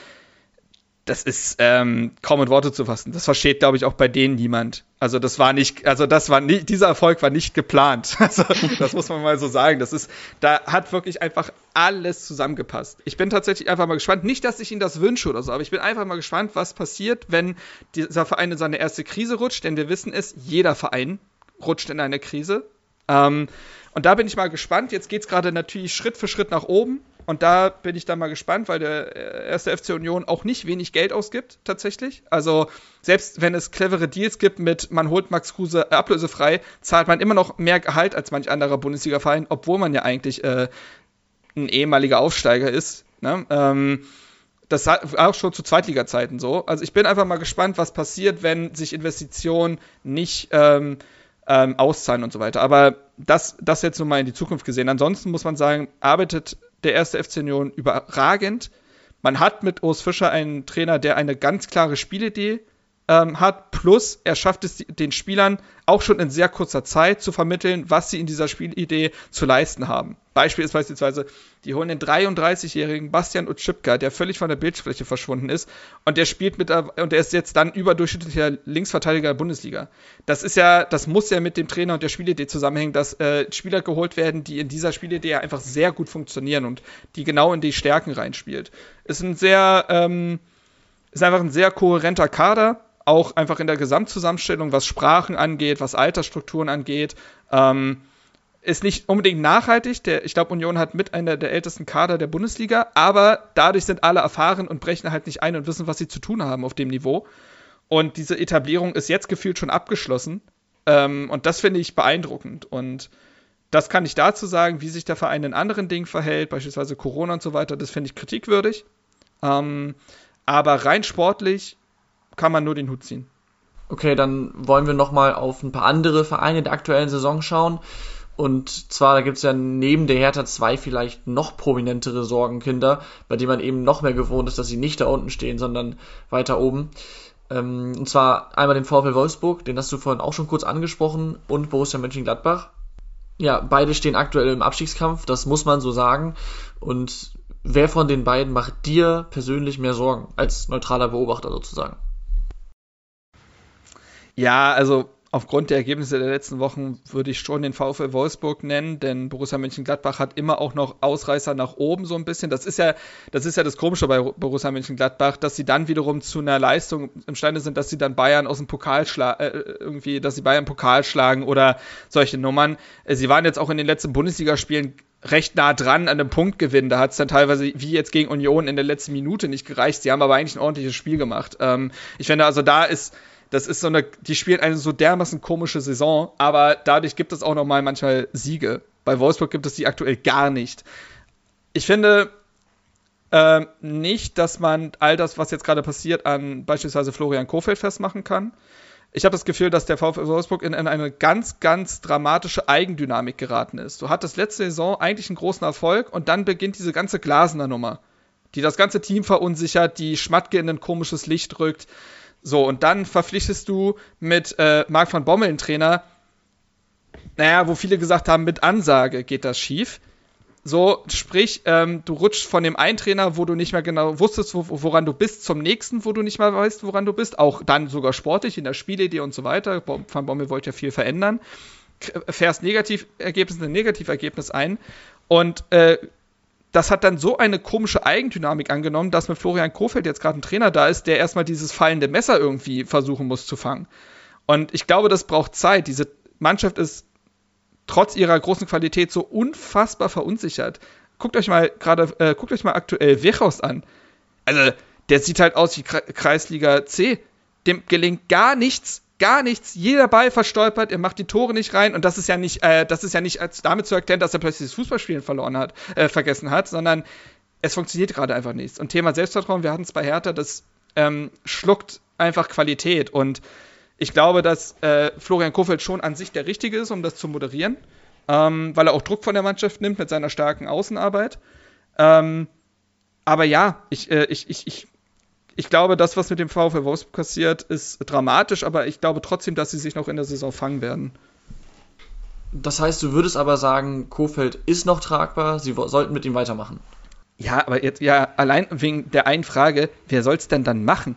das ist ähm, kaum in Worte zu fassen. Das versteht, glaube ich, auch bei denen niemand. Also das war nicht, also das war nicht, dieser Erfolg war nicht geplant. Also das muss man mal so sagen. Das ist, da hat wirklich einfach alles zusammengepasst. Ich bin tatsächlich einfach mal gespannt. Nicht, dass ich Ihnen das wünsche oder so, aber ich bin einfach mal gespannt, was passiert, wenn dieser Verein in seine erste Krise rutscht. Denn wir wissen es, jeder Verein rutscht in eine Krise. Ähm, und da bin ich mal gespannt. Jetzt geht es gerade natürlich Schritt für Schritt nach oben. Und da bin ich dann mal gespannt, weil der äh, erste FC Union auch nicht wenig Geld ausgibt, tatsächlich. Also, selbst wenn es clevere Deals gibt mit, man holt Max Kruse ablösefrei, zahlt man immer noch mehr Gehalt als manch anderer Bundesliga-Verein, obwohl man ja eigentlich äh, ein ehemaliger Aufsteiger ist. Ne? Ähm, das war auch schon zu Zweitliga-Zeiten so. Also, ich bin einfach mal gespannt, was passiert, wenn sich Investitionen nicht. Ähm, ähm, auszahlen und so weiter. Aber das, das jetzt nur mal in die Zukunft gesehen. Ansonsten muss man sagen, arbeitet der erste FC Union überragend. Man hat mit Urs Fischer einen Trainer, der eine ganz klare Spielidee ähm, hat. Plus, er schafft es den Spielern auch schon in sehr kurzer Zeit zu vermitteln, was sie in dieser Spielidee zu leisten haben. Beispiel ist beispielsweise, die holen den 33-jährigen Bastian Utschipka, der völlig von der Bildfläche verschwunden ist, und der spielt mit und der ist jetzt dann überdurchschnittlicher Linksverteidiger der Bundesliga. Das ist ja, das muss ja mit dem Trainer und der Spielidee zusammenhängen, dass äh, Spieler geholt werden, die in dieser Spielidee ja einfach sehr gut funktionieren und die genau in die Stärken reinspielt. Ist ein sehr, ähm, ist einfach ein sehr kohärenter Kader auch einfach in der Gesamtzusammenstellung, was Sprachen angeht, was Altersstrukturen angeht. Ähm, ist nicht unbedingt nachhaltig. Der, ich glaube, Union hat mit einer der ältesten Kader der Bundesliga, aber dadurch sind alle erfahren und brechen halt nicht ein und wissen, was sie zu tun haben auf dem Niveau. Und diese Etablierung ist jetzt gefühlt schon abgeschlossen. Ähm, und das finde ich beeindruckend. Und das kann ich dazu sagen, wie sich der Verein in anderen Dingen verhält, beispielsweise Corona und so weiter, das finde ich kritikwürdig. Ähm, aber rein sportlich kann man nur den Hut ziehen. Okay, dann wollen wir nochmal auf ein paar andere Vereine der aktuellen Saison schauen. Und zwar, da gibt es ja neben der Hertha zwei vielleicht noch prominentere Sorgenkinder, bei denen man eben noch mehr gewohnt ist, dass sie nicht da unten stehen, sondern weiter oben. Ähm, und zwar einmal den VfL Wolfsburg, den hast du vorhin auch schon kurz angesprochen, und Borussia Mönchengladbach. Ja, beide stehen aktuell im Abstiegskampf, das muss man so sagen. Und wer von den beiden macht dir persönlich mehr Sorgen, als neutraler Beobachter sozusagen? Ja, also aufgrund der Ergebnisse der letzten Wochen würde ich schon den VfL Wolfsburg nennen, denn Borussia Mönchengladbach hat immer auch noch Ausreißer nach oben so ein bisschen. Das ist ja das, ist ja das Komische bei Borussia Mönchengladbach, dass sie dann wiederum zu einer Leistung imstande sind, dass sie dann Bayern aus dem Pokal schlagen, äh, irgendwie, dass sie Bayern Pokal schlagen oder solche Nummern. Äh, sie waren jetzt auch in den letzten Bundesligaspielen recht nah dran an einem Punktgewinn. Da hat es dann teilweise, wie jetzt gegen Union, in der letzten Minute nicht gereicht. Sie haben aber eigentlich ein ordentliches Spiel gemacht. Ähm, ich finde also, da ist, das ist so eine, die spielen eine so dermaßen komische Saison, aber dadurch gibt es auch nochmal manchmal Siege. Bei Wolfsburg gibt es die aktuell gar nicht. Ich finde äh, nicht, dass man all das, was jetzt gerade passiert, an beispielsweise Florian Kofeld festmachen kann ich habe das Gefühl, dass der VfL Wolfsburg in, in, eine ganz, ganz dramatische Eigendynamik geraten ist. Du hattest letzte Saison eigentlich einen großen Erfolg und dann beginnt diese ganze Glasner Nummer, die das ganze Team verunsichert, die Schmatke in ein komisches Licht rückt. So, und dann verpflichtest du mit äh, Marc van Bommel einen Trainer, naja, wo viele gesagt haben, mit Ansage geht das schief. So, sprich, ähm, du rutschst von dem einen Trainer, wo du nicht mehr genau wusstest, wo, woran du bist, zum nächsten, wo du nicht mehr weißt, woran du bist. Auch dann sogar sportlich, in der Spielidee und so weiter. Van Bommel wollte ja viel verändern. Fährst Negativergebnis in ein Negativergebnis ein. Und äh, das hat dann so eine komische Eigendynamik angenommen, dass mit Florian Kofeld jetzt gerade ein Trainer da ist, der erstmal dieses fallende Messer irgendwie versuchen muss zu fangen. Und ich glaube, das braucht Zeit. Diese Mannschaft ist trotz ihrer großen Qualität so unfassbar verunsichert. Guckt euch mal gerade, äh, guckt euch mal aktuell Wechhaus an. Also, der sieht halt aus wie Kreisliga C. Dem gelingt gar nichts, gar nichts. Jeder Ball verstolpert, er macht die Tore nicht rein und das ist ja nicht, äh, das ist ja nicht als damit zu erklären, dass er plötzlich das Fußballspielen verloren hat, äh, vergessen hat, sondern es funktioniert gerade einfach nichts. Und Thema Selbstvertrauen, wir hatten es bei Hertha, das ähm, schluckt einfach Qualität und ich glaube, dass äh, Florian Kofeld schon an sich der Richtige ist, um das zu moderieren, ähm, weil er auch Druck von der Mannschaft nimmt mit seiner starken Außenarbeit. Ähm, aber ja, ich, äh, ich, ich, ich, ich glaube, das, was mit dem VfL Wolfsburg passiert, ist dramatisch, aber ich glaube trotzdem, dass sie sich noch in der Saison fangen werden. Das heißt, du würdest aber sagen, Kofeld ist noch tragbar, sie sollten mit ihm weitermachen. Ja, aber jetzt, ja, allein wegen der einen Frage, wer soll es denn dann machen?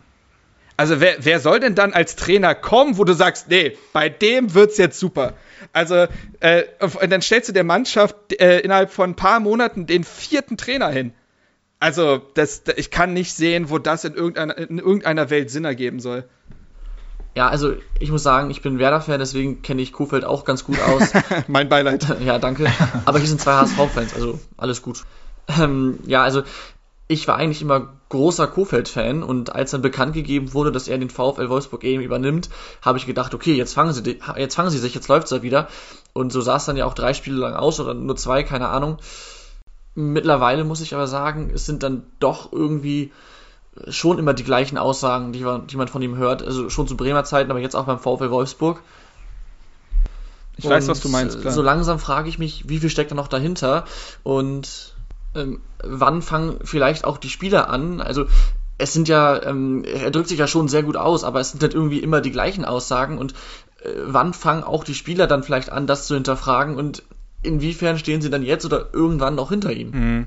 Also wer, wer soll denn dann als Trainer kommen, wo du sagst, nee, bei dem wird's jetzt super. Also äh, dann stellst du der Mannschaft äh, innerhalb von ein paar Monaten den vierten Trainer hin. Also das, ich kann nicht sehen, wo das in irgendeiner, in irgendeiner Welt Sinn ergeben soll. Ja, also ich muss sagen, ich bin Werder-Fan, deswegen kenne ich Kofeld auch ganz gut aus. mein Beileid. Ja, danke. Aber hier sind zwei HSV-Fans, also alles gut. Ähm, ja, also ich war eigentlich immer großer Kofeld-Fan und als dann bekannt gegeben wurde, dass er den VfL Wolfsburg eben übernimmt, habe ich gedacht, okay, jetzt fangen sie, jetzt fangen sie sich, jetzt läuft's ja wieder. Und so sah es dann ja auch drei Spiele lang aus oder nur zwei, keine Ahnung. Mittlerweile muss ich aber sagen, es sind dann doch irgendwie schon immer die gleichen Aussagen, die man, die man von ihm hört. Also schon zu Bremer Zeiten, aber jetzt auch beim VfL Wolfsburg. Ich und weiß, was du meinst. Klar. So langsam frage ich mich, wie viel steckt da noch dahinter? Und ähm, wann fangen vielleicht auch die Spieler an? Also es sind ja, ähm, er drückt sich ja schon sehr gut aus, aber es sind halt irgendwie immer die gleichen Aussagen und äh, wann fangen auch die Spieler dann vielleicht an, das zu hinterfragen und inwiefern stehen sie dann jetzt oder irgendwann noch hinter ihm? Mhm.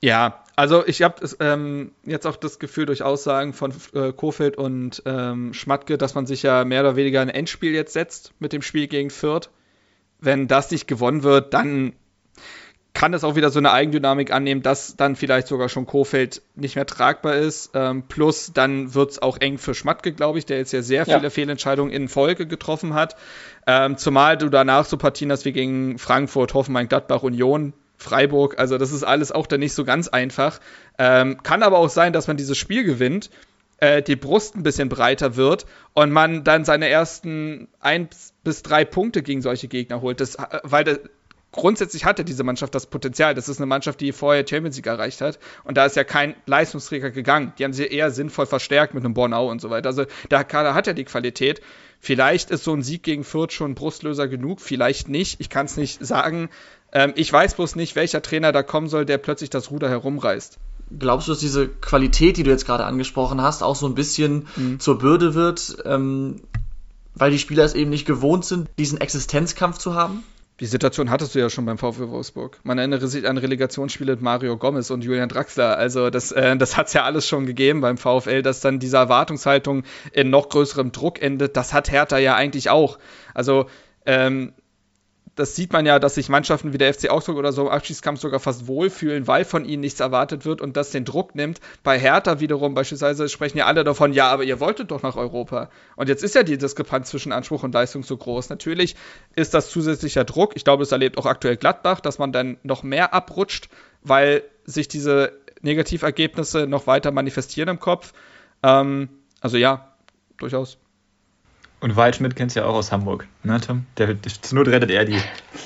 Ja, also ich habe ähm, jetzt auch das Gefühl durch Aussagen von äh, Kofeld und ähm, Schmatke, dass man sich ja mehr oder weniger ein Endspiel jetzt setzt mit dem Spiel gegen Fürth. Wenn das nicht gewonnen wird, dann kann es auch wieder so eine Eigendynamik annehmen, dass dann vielleicht sogar schon Kofeld nicht mehr tragbar ist. Ähm, plus dann wird es auch eng für Schmatke, glaube ich, der jetzt ja sehr viele ja. Fehlentscheidungen in Folge getroffen hat. Ähm, zumal du danach so Partien hast wie gegen Frankfurt, Hoffenheim, Gladbach, Union, Freiburg. Also das ist alles auch dann nicht so ganz einfach. Ähm, kann aber auch sein, dass man dieses Spiel gewinnt, äh, die Brust ein bisschen breiter wird und man dann seine ersten ein bis drei Punkte gegen solche Gegner holt. Das, äh, weil das, grundsätzlich hatte diese Mannschaft das Potenzial. Das ist eine Mannschaft, die vorher Champions League erreicht hat. Und da ist ja kein Leistungsträger gegangen. Die haben sie eher sinnvoll verstärkt mit einem Bornau und so weiter. Also der Kader hat ja die Qualität. Vielleicht ist so ein Sieg gegen Fürth schon Brustlöser genug, vielleicht nicht. Ich kann es nicht sagen. Ähm, ich weiß bloß nicht, welcher Trainer da kommen soll, der plötzlich das Ruder herumreißt. Glaubst du, dass diese Qualität, die du jetzt gerade angesprochen hast, auch so ein bisschen mhm. zur Bürde wird, ähm, weil die Spieler es eben nicht gewohnt sind, diesen Existenzkampf zu haben? Die Situation hattest du ja schon beim VfW Wolfsburg. Man erinnere sich an Relegationsspiele mit Mario Gomez und Julian Draxler. Also das, äh, das hat es ja alles schon gegeben beim VfL, dass dann diese Erwartungshaltung in noch größerem Druck endet. Das hat Hertha ja eigentlich auch. Also ähm, das sieht man ja, dass sich Mannschaften wie der FC Augsburg oder so im Abschiedskampf sogar fast wohlfühlen, weil von ihnen nichts erwartet wird und das den Druck nimmt. Bei Hertha wiederum beispielsweise sprechen ja alle davon, ja, aber ihr wolltet doch nach Europa. Und jetzt ist ja die Diskrepanz zwischen Anspruch und Leistung so groß. Natürlich ist das zusätzlicher Druck. Ich glaube, es erlebt auch aktuell Gladbach, dass man dann noch mehr abrutscht, weil sich diese Negativergebnisse noch weiter manifestieren im Kopf. Ähm, also ja, durchaus. Und Waldschmidt kennst du ja auch aus Hamburg, ne, Tom? Der, zur Not rettet er die.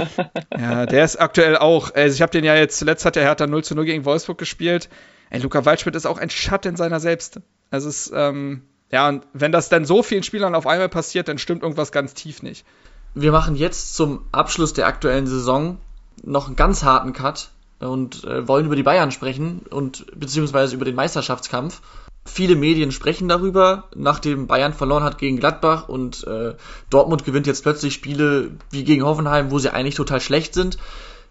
ja, der ist aktuell auch. Also ich habe den ja jetzt, zuletzt hat der Hertha 0 zu 0 gegen Wolfsburg gespielt. Ey, Luca Waldschmidt ist auch ein Schatten seiner selbst. Also es ist, ähm, ja, und wenn das dann so vielen Spielern auf einmal passiert, dann stimmt irgendwas ganz tief nicht. Wir machen jetzt zum Abschluss der aktuellen Saison noch einen ganz harten Cut und äh, wollen über die Bayern sprechen und beziehungsweise über den Meisterschaftskampf. Viele Medien sprechen darüber, nachdem Bayern verloren hat gegen Gladbach und äh, Dortmund gewinnt jetzt plötzlich Spiele wie gegen Hoffenheim, wo sie eigentlich total schlecht sind.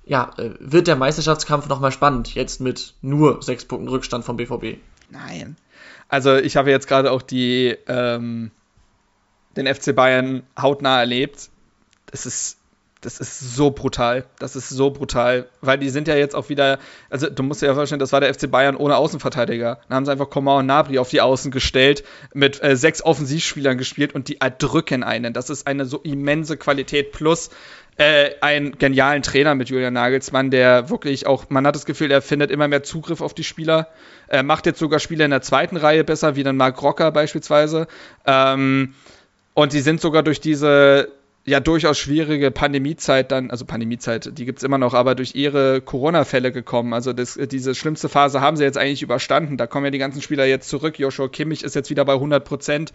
Ja, äh, wird der Meisterschaftskampf nochmal spannend, jetzt mit nur sechs Punkten Rückstand vom BVB? Nein. Also ich habe jetzt gerade auch die ähm, den FC Bayern hautnah erlebt. Es ist das ist so brutal. Das ist so brutal. Weil die sind ja jetzt auch wieder, also du musst dir ja vorstellen, das war der FC Bayern ohne Außenverteidiger. Dann haben sie einfach Coman und Nabri auf die Außen gestellt, mit äh, sechs Offensivspielern gespielt und die erdrücken einen. Das ist eine so immense Qualität plus äh, einen genialen Trainer mit Julian Nagelsmann, der wirklich auch, man hat das Gefühl, er findet immer mehr Zugriff auf die Spieler. Er macht jetzt sogar Spieler in der zweiten Reihe besser, wie dann Marc Rocker beispielsweise. Ähm, und die sind sogar durch diese ja durchaus schwierige Pandemiezeit dann, also Pandemiezeit, die gibt es immer noch, aber durch ihre Corona-Fälle gekommen. Also das, diese schlimmste Phase haben sie jetzt eigentlich überstanden. Da kommen ja die ganzen Spieler jetzt zurück. Joshua Kimmich ist jetzt wieder bei 100 Prozent.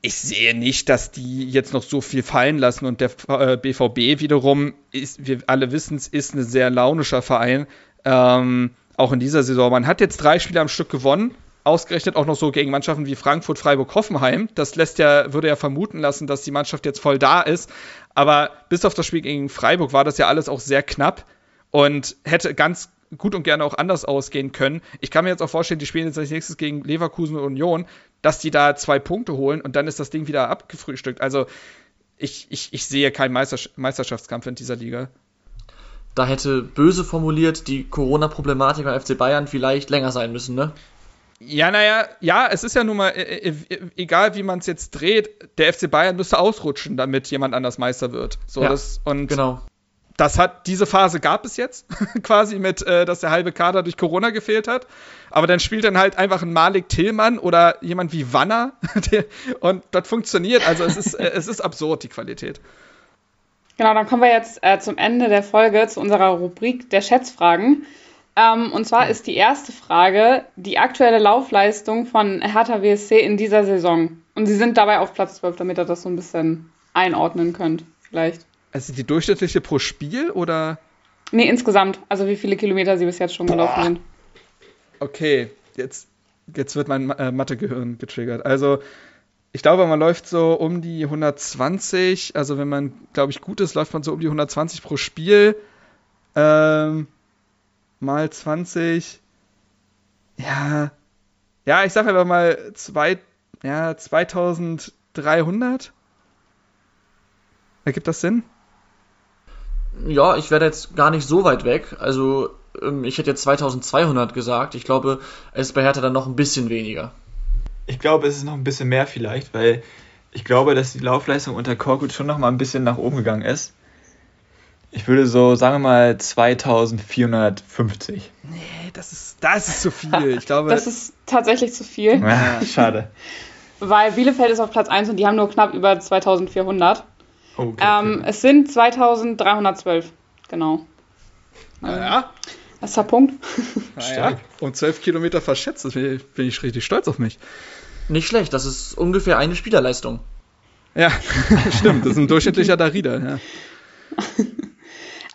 Ich sehe nicht, dass die jetzt noch so viel fallen lassen und der BVB äh, wiederum ist, wir alle wissen es, ist ein sehr launischer Verein. Ähm, auch in dieser Saison. Man hat jetzt drei Spiele am Stück gewonnen ausgerechnet auch noch so gegen Mannschaften wie Frankfurt, Freiburg, Hoffenheim. Das lässt ja, würde ja vermuten lassen, dass die Mannschaft jetzt voll da ist. Aber bis auf das Spiel gegen Freiburg war das ja alles auch sehr knapp und hätte ganz gut und gerne auch anders ausgehen können. Ich kann mir jetzt auch vorstellen, die spielen jetzt als nächstes gegen Leverkusen und Union, dass die da zwei Punkte holen und dann ist das Ding wieder abgefrühstückt. Also ich, ich, ich sehe keinen Meisterschaftskampf in dieser Liga. Da hätte böse formuliert die Corona-Problematik beim FC Bayern vielleicht länger sein müssen, ne? Ja, naja, ja, es ist ja nun mal, äh, äh, egal wie man es jetzt dreht, der FC Bayern müsste ausrutschen, damit jemand anders Meister wird. So, ja, das, und genau. Das hat, diese Phase gab es jetzt, quasi mit, äh, dass der halbe Kader durch Corona gefehlt hat. Aber dann spielt dann halt einfach ein Malik Tillmann oder jemand wie Wanner und das funktioniert. Also es ist, äh, es ist absurd, die Qualität. Genau, dann kommen wir jetzt äh, zum Ende der Folge zu unserer Rubrik der Schätzfragen. Ähm, und zwar ist die erste Frage die aktuelle Laufleistung von Hertha WSC in dieser Saison. Und sie sind dabei auf Platz 12, damit ihr das so ein bisschen einordnen könnt, vielleicht. Also die durchschnittliche pro Spiel oder? Nee, insgesamt. Also wie viele Kilometer sie bis jetzt schon gelaufen sind. Okay, jetzt, jetzt wird mein äh, Mathegehirn getriggert. Also ich glaube, man läuft so um die 120. Also wenn man, glaube ich, gut ist, läuft man so um die 120 pro Spiel. Ähm, mal 20. Ja. Ja, ich sage einfach mal zwei, ja, 2300. Ergibt das Sinn? Ja, ich werde jetzt gar nicht so weit weg. Also, ähm, ich hätte jetzt 2200 gesagt. Ich glaube, es ist bei Hertha dann noch ein bisschen weniger. Ich glaube, es ist noch ein bisschen mehr vielleicht, weil ich glaube, dass die Laufleistung unter Korkut schon noch mal ein bisschen nach oben gegangen ist. Ich würde so, sagen wir mal, 2450. Nee, das ist, das ist zu viel. Ich glaube, das ist tatsächlich zu viel. Ja, schade. Weil Bielefeld ist auf Platz 1 und die haben nur knapp über 2400. Okay, ähm, es sind 2312, genau. Naja. Das ist der Punkt. Naja. Und 12 Kilometer verschätzt, bin ich richtig stolz auf mich. Nicht schlecht, das ist ungefähr eine Spielerleistung. Ja, stimmt, das ist ein durchschnittlicher Darida, ja.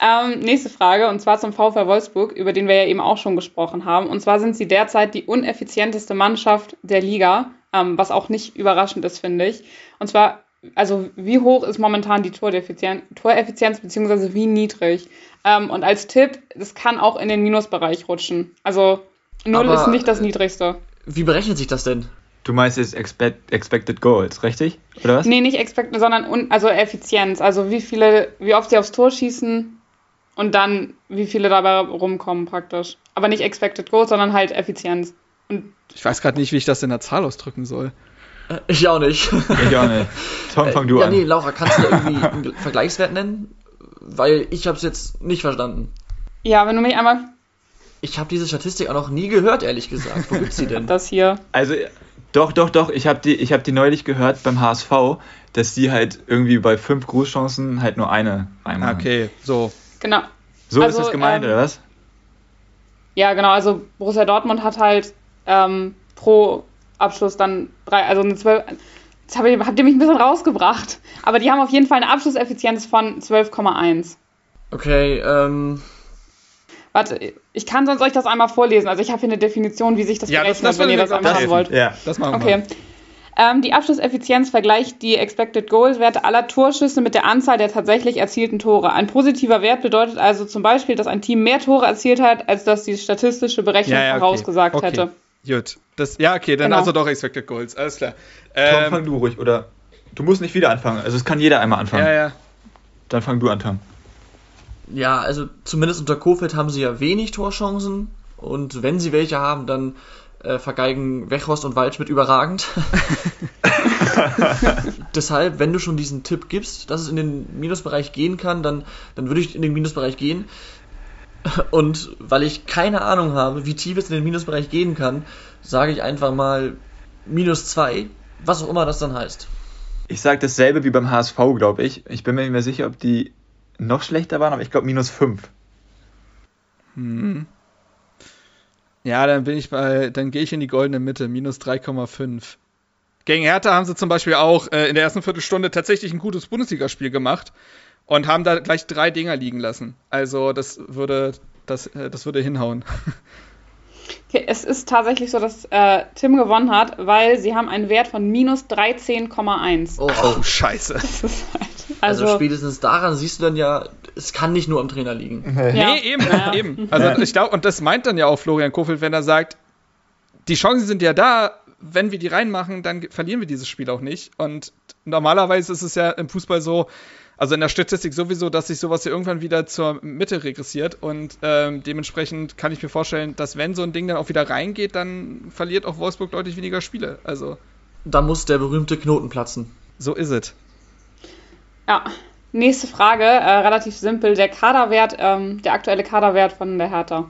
Ähm, nächste Frage, und zwar zum VfL Wolfsburg, über den wir ja eben auch schon gesprochen haben. Und zwar sind sie derzeit die uneffizienteste Mannschaft der Liga, ähm, was auch nicht überraschend ist, finde ich. Und zwar also wie hoch ist momentan die Toreffizienz, Toreffizienz beziehungsweise wie niedrig. Ähm, und als Tipp, das kann auch in den Minusbereich rutschen. Also 0 Aber, ist nicht das niedrigste. Wie berechnet sich das denn? Du meinst jetzt expect, Expected Goals, richtig? Oder was? Nee, nicht expect, sondern un, also Effizienz. Also wie viele, wie oft sie aufs Tor schießen und dann wie viele dabei rumkommen praktisch. Aber nicht Expected Goals, sondern halt Effizienz. Und Ich weiß gerade nicht, wie ich das in der Zahl ausdrücken soll. Äh, Ich auch nicht. Ich auch nicht. Tom, fang du ja, an. nee, Laura, kannst du da irgendwie einen Vergleichswert nennen? Weil ich habe es jetzt nicht verstanden. ja, wenn du mich einmal Ich habe diese Statistik auch noch nie gehört, ehrlich gesagt. Wo gibt's die denn? das hier. Also, doch, doch, doch. Ich habe die, ich hab die neulich gehört beim HSV, dass die halt irgendwie bei fünf Großchancen halt nur eine reinmachen. Okay, so. Genau. So Also, ist das gemeint, ähm, oder was? Ja, genau. Also Borussia Dortmund hat halt ähm, pro Abschluss dann drei, also eine 12. Jetzt hab ich, habt ihr mich ein bisschen rausgebracht. Aber die haben auf jeden Fall eine Abschlusseffizienz von 12,1. Okay, ähm, Warte, ich kann sonst euch das einmal vorlesen. Also ich habe hier eine Definition, wie sich das Ja, das- berechnet, das wenn ihr das einmal haben wollt. Ja. Das machen wir. Okay. Ähm, die Abschlusseffizienz vergleicht die Expected Goals Werte aller Torschüsse mit der Anzahl der tatsächlich erzielten Tore. Ein positiver Wert bedeutet also zum Beispiel, dass ein Team mehr Tore erzielt hat, als dass die statistische Berechnung Ja, ja, okay. vorausgesagt okay. hätte. Gut. Das, ja, okay, dann Genau. also doch Expected Goals. Alles klar. Tom, Ähm, fang du ruhig, oder? Du musst nicht wieder anfangen. Also, es kann jeder einmal anfangen. ja, ja. Dann fang du an, Tom. ja, also zumindest unter Kofeld haben sie ja wenig Torchancen. Und wenn sie welche haben, dann äh, vergeigen Wechhorst und Waldschmidt überragend. Deshalb, wenn du schon diesen Tipp gibst, dass es in den Minusbereich gehen kann, dann, dann würde ich in den Minusbereich gehen. Und weil ich keine Ahnung habe, wie tief es in den Minusbereich gehen kann, sage ich einfach mal minus zwei, was auch immer das dann heißt. Ich sage dasselbe wie beim HSV, glaube ich. Ich bin mir nicht mehr sicher, ob die noch schlechter waren, aber ich glaube minus fünf. Ja, dann bin ich bei, dann gehe ich in die goldene Mitte, minus 3,5. Gegen Hertha haben sie zum Beispiel auch äh, in der ersten Viertelstunde tatsächlich ein gutes Bundesligaspiel gemacht und haben da gleich drei Dinger liegen lassen. Also das würde, das, äh, das würde hinhauen. Okay, es ist tatsächlich so, dass äh, Tim gewonnen hat, weil sie haben einen Wert von minus 13,1. Oh, Oh, scheiße. Das ist halt, also, also, spätestens daran siehst du dann ja, es kann nicht nur am Trainer liegen. ja. Nee, eben, Ja. eben. Also ich glaube, und das meint dann ja auch Florian Kofeld, wenn er sagt, die Chancen sind ja da, wenn wir die reinmachen, dann verlieren wir dieses Spiel auch nicht. Und normalerweise ist es ja im Fußball so, also in der Statistik sowieso, dass sich sowas ja irgendwann wieder zur Mitte regressiert. Und ähm, dementsprechend kann ich mir vorstellen, dass wenn so ein Ding dann auch wieder reingeht, dann verliert auch Wolfsburg deutlich weniger Spiele. Also Da muss der berühmte Knoten platzen. so ist es. Ja. Nächste Frage, äh, relativ simpel. Der Kaderwert, ähm, der aktuelle Kaderwert von der Hertha.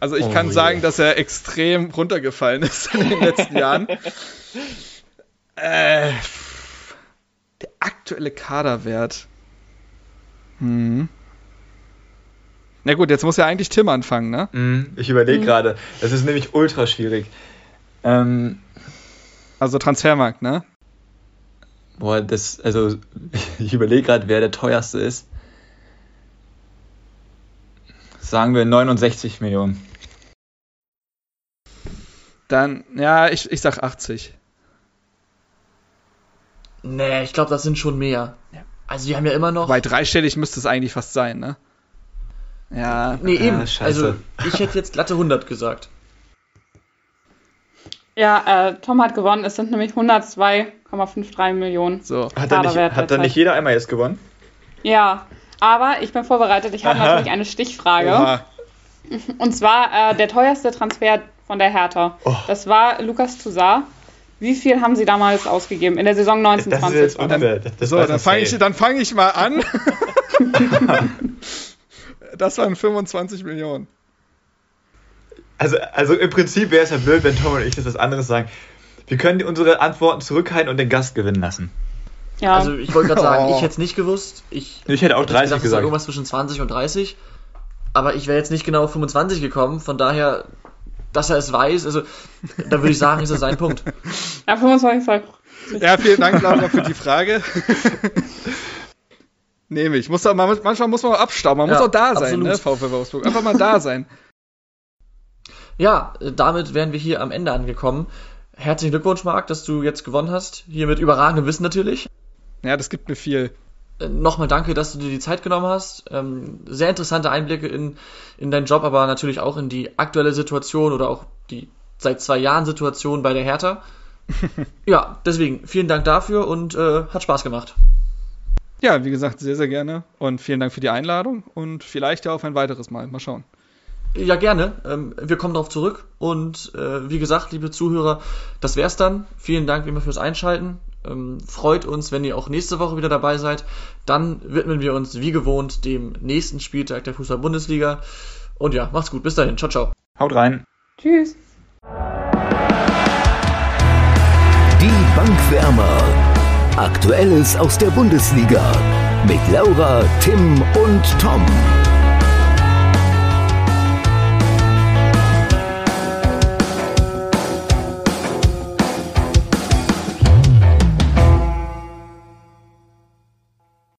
Also ich Oh kann je. sagen, dass er extrem runtergefallen ist in den letzten Jahren. Äh, der aktuelle Kaderwert. Hm. Na gut, jetzt muss ja eigentlich Tim anfangen, ne? Mhm, Ich überlege gerade. Das ist nämlich ultra schwierig. Ähm, Also Transfermarkt, ne? Boah, das, also, ich überlege gerade, wer der teuerste ist. Sagen wir 69 Millionen. Dann, ja, ich, ich sag 80. Nee, ich glaube, das sind schon mehr. Also die haben ja immer noch. Bei dreistellig müsste es eigentlich fast sein, ne? Ja. Nee, eben. Ah, scheiße. also ich hätte jetzt glatte 100 gesagt. Ja, äh, Tom hat gewonnen. Es sind nämlich 102,53 Millionen. So. Hat, da nicht, hat nicht jeder einmal jetzt gewonnen? Ja, aber ich bin vorbereitet. Ich habe natürlich eine Stichfrage. Oha. Und zwar äh, der teuerste Transfer von der Hertha. Oh. Das war Lukas Toussaint. Wie viel haben sie damals ausgegeben in der Saison Das ist 1920? jetzt unfair. Das, So, dann fange ich, dann fang ich mal an. das waren 25 Millionen. Also, also im Prinzip wäre es ja blöd, wenn Tom und ich das was anderes sagen. Wir können unsere Antworten zurückhalten und den Gast gewinnen lassen. ja, Also ich wollte gerade sagen, Oh. ich hätte es nicht gewusst. Ich Ich hätte auch hätte 30 gesagt, es war gesagt. irgendwas zwischen 20 und 30. Aber ich wäre jetzt nicht genau auf 25 gekommen. Von daher, dass er es weiß, also da würde ich sagen, ist das sein Punkt. ja 25 Zoll. Ja, vielen Dank, Laura, für die Frage. Nehme ich. Muss da, man, manchmal muss man auch abstauben. Man Ja, muss auch da sein, absolut. ne, VfL Wolfsburg. Einfach mal da sein. Ja, äh, damit wären wir hier am Ende angekommen. herzlichen Glückwunsch, Marc, dass du jetzt gewonnen hast. Hier mit überragendem Wissen natürlich. Ja, das gibt mir viel. Äh, nochmal danke, dass du dir die Zeit genommen hast. Ähm, sehr interessante Einblicke in, in deinen Job, aber natürlich auch in die aktuelle Situation oder auch die seit zwei Jahren Situation bei der Hertha. ja, deswegen vielen Dank dafür und äh, hat Spaß gemacht. Ja, wie gesagt, sehr, sehr gerne und vielen Dank für die Einladung und vielleicht ja auf ein weiteres Mal. Mal schauen. Ja, gerne. Ähm, wir kommen darauf zurück. Und äh, wie gesagt, liebe Zuhörer, das wär's dann. Vielen Dank immer fürs Einschalten. Ähm, freut uns, wenn ihr auch nächste Woche wieder dabei seid. Dann widmen wir uns wie gewohnt dem nächsten Spieltag der Fußball-Bundesliga. Und ja, macht's gut. Bis dahin. Ciao, ciao. Haut rein. Tschüss. Die Bankwärmer. Aktuelles aus der Bundesliga. Mit Laura, Tim und Tom.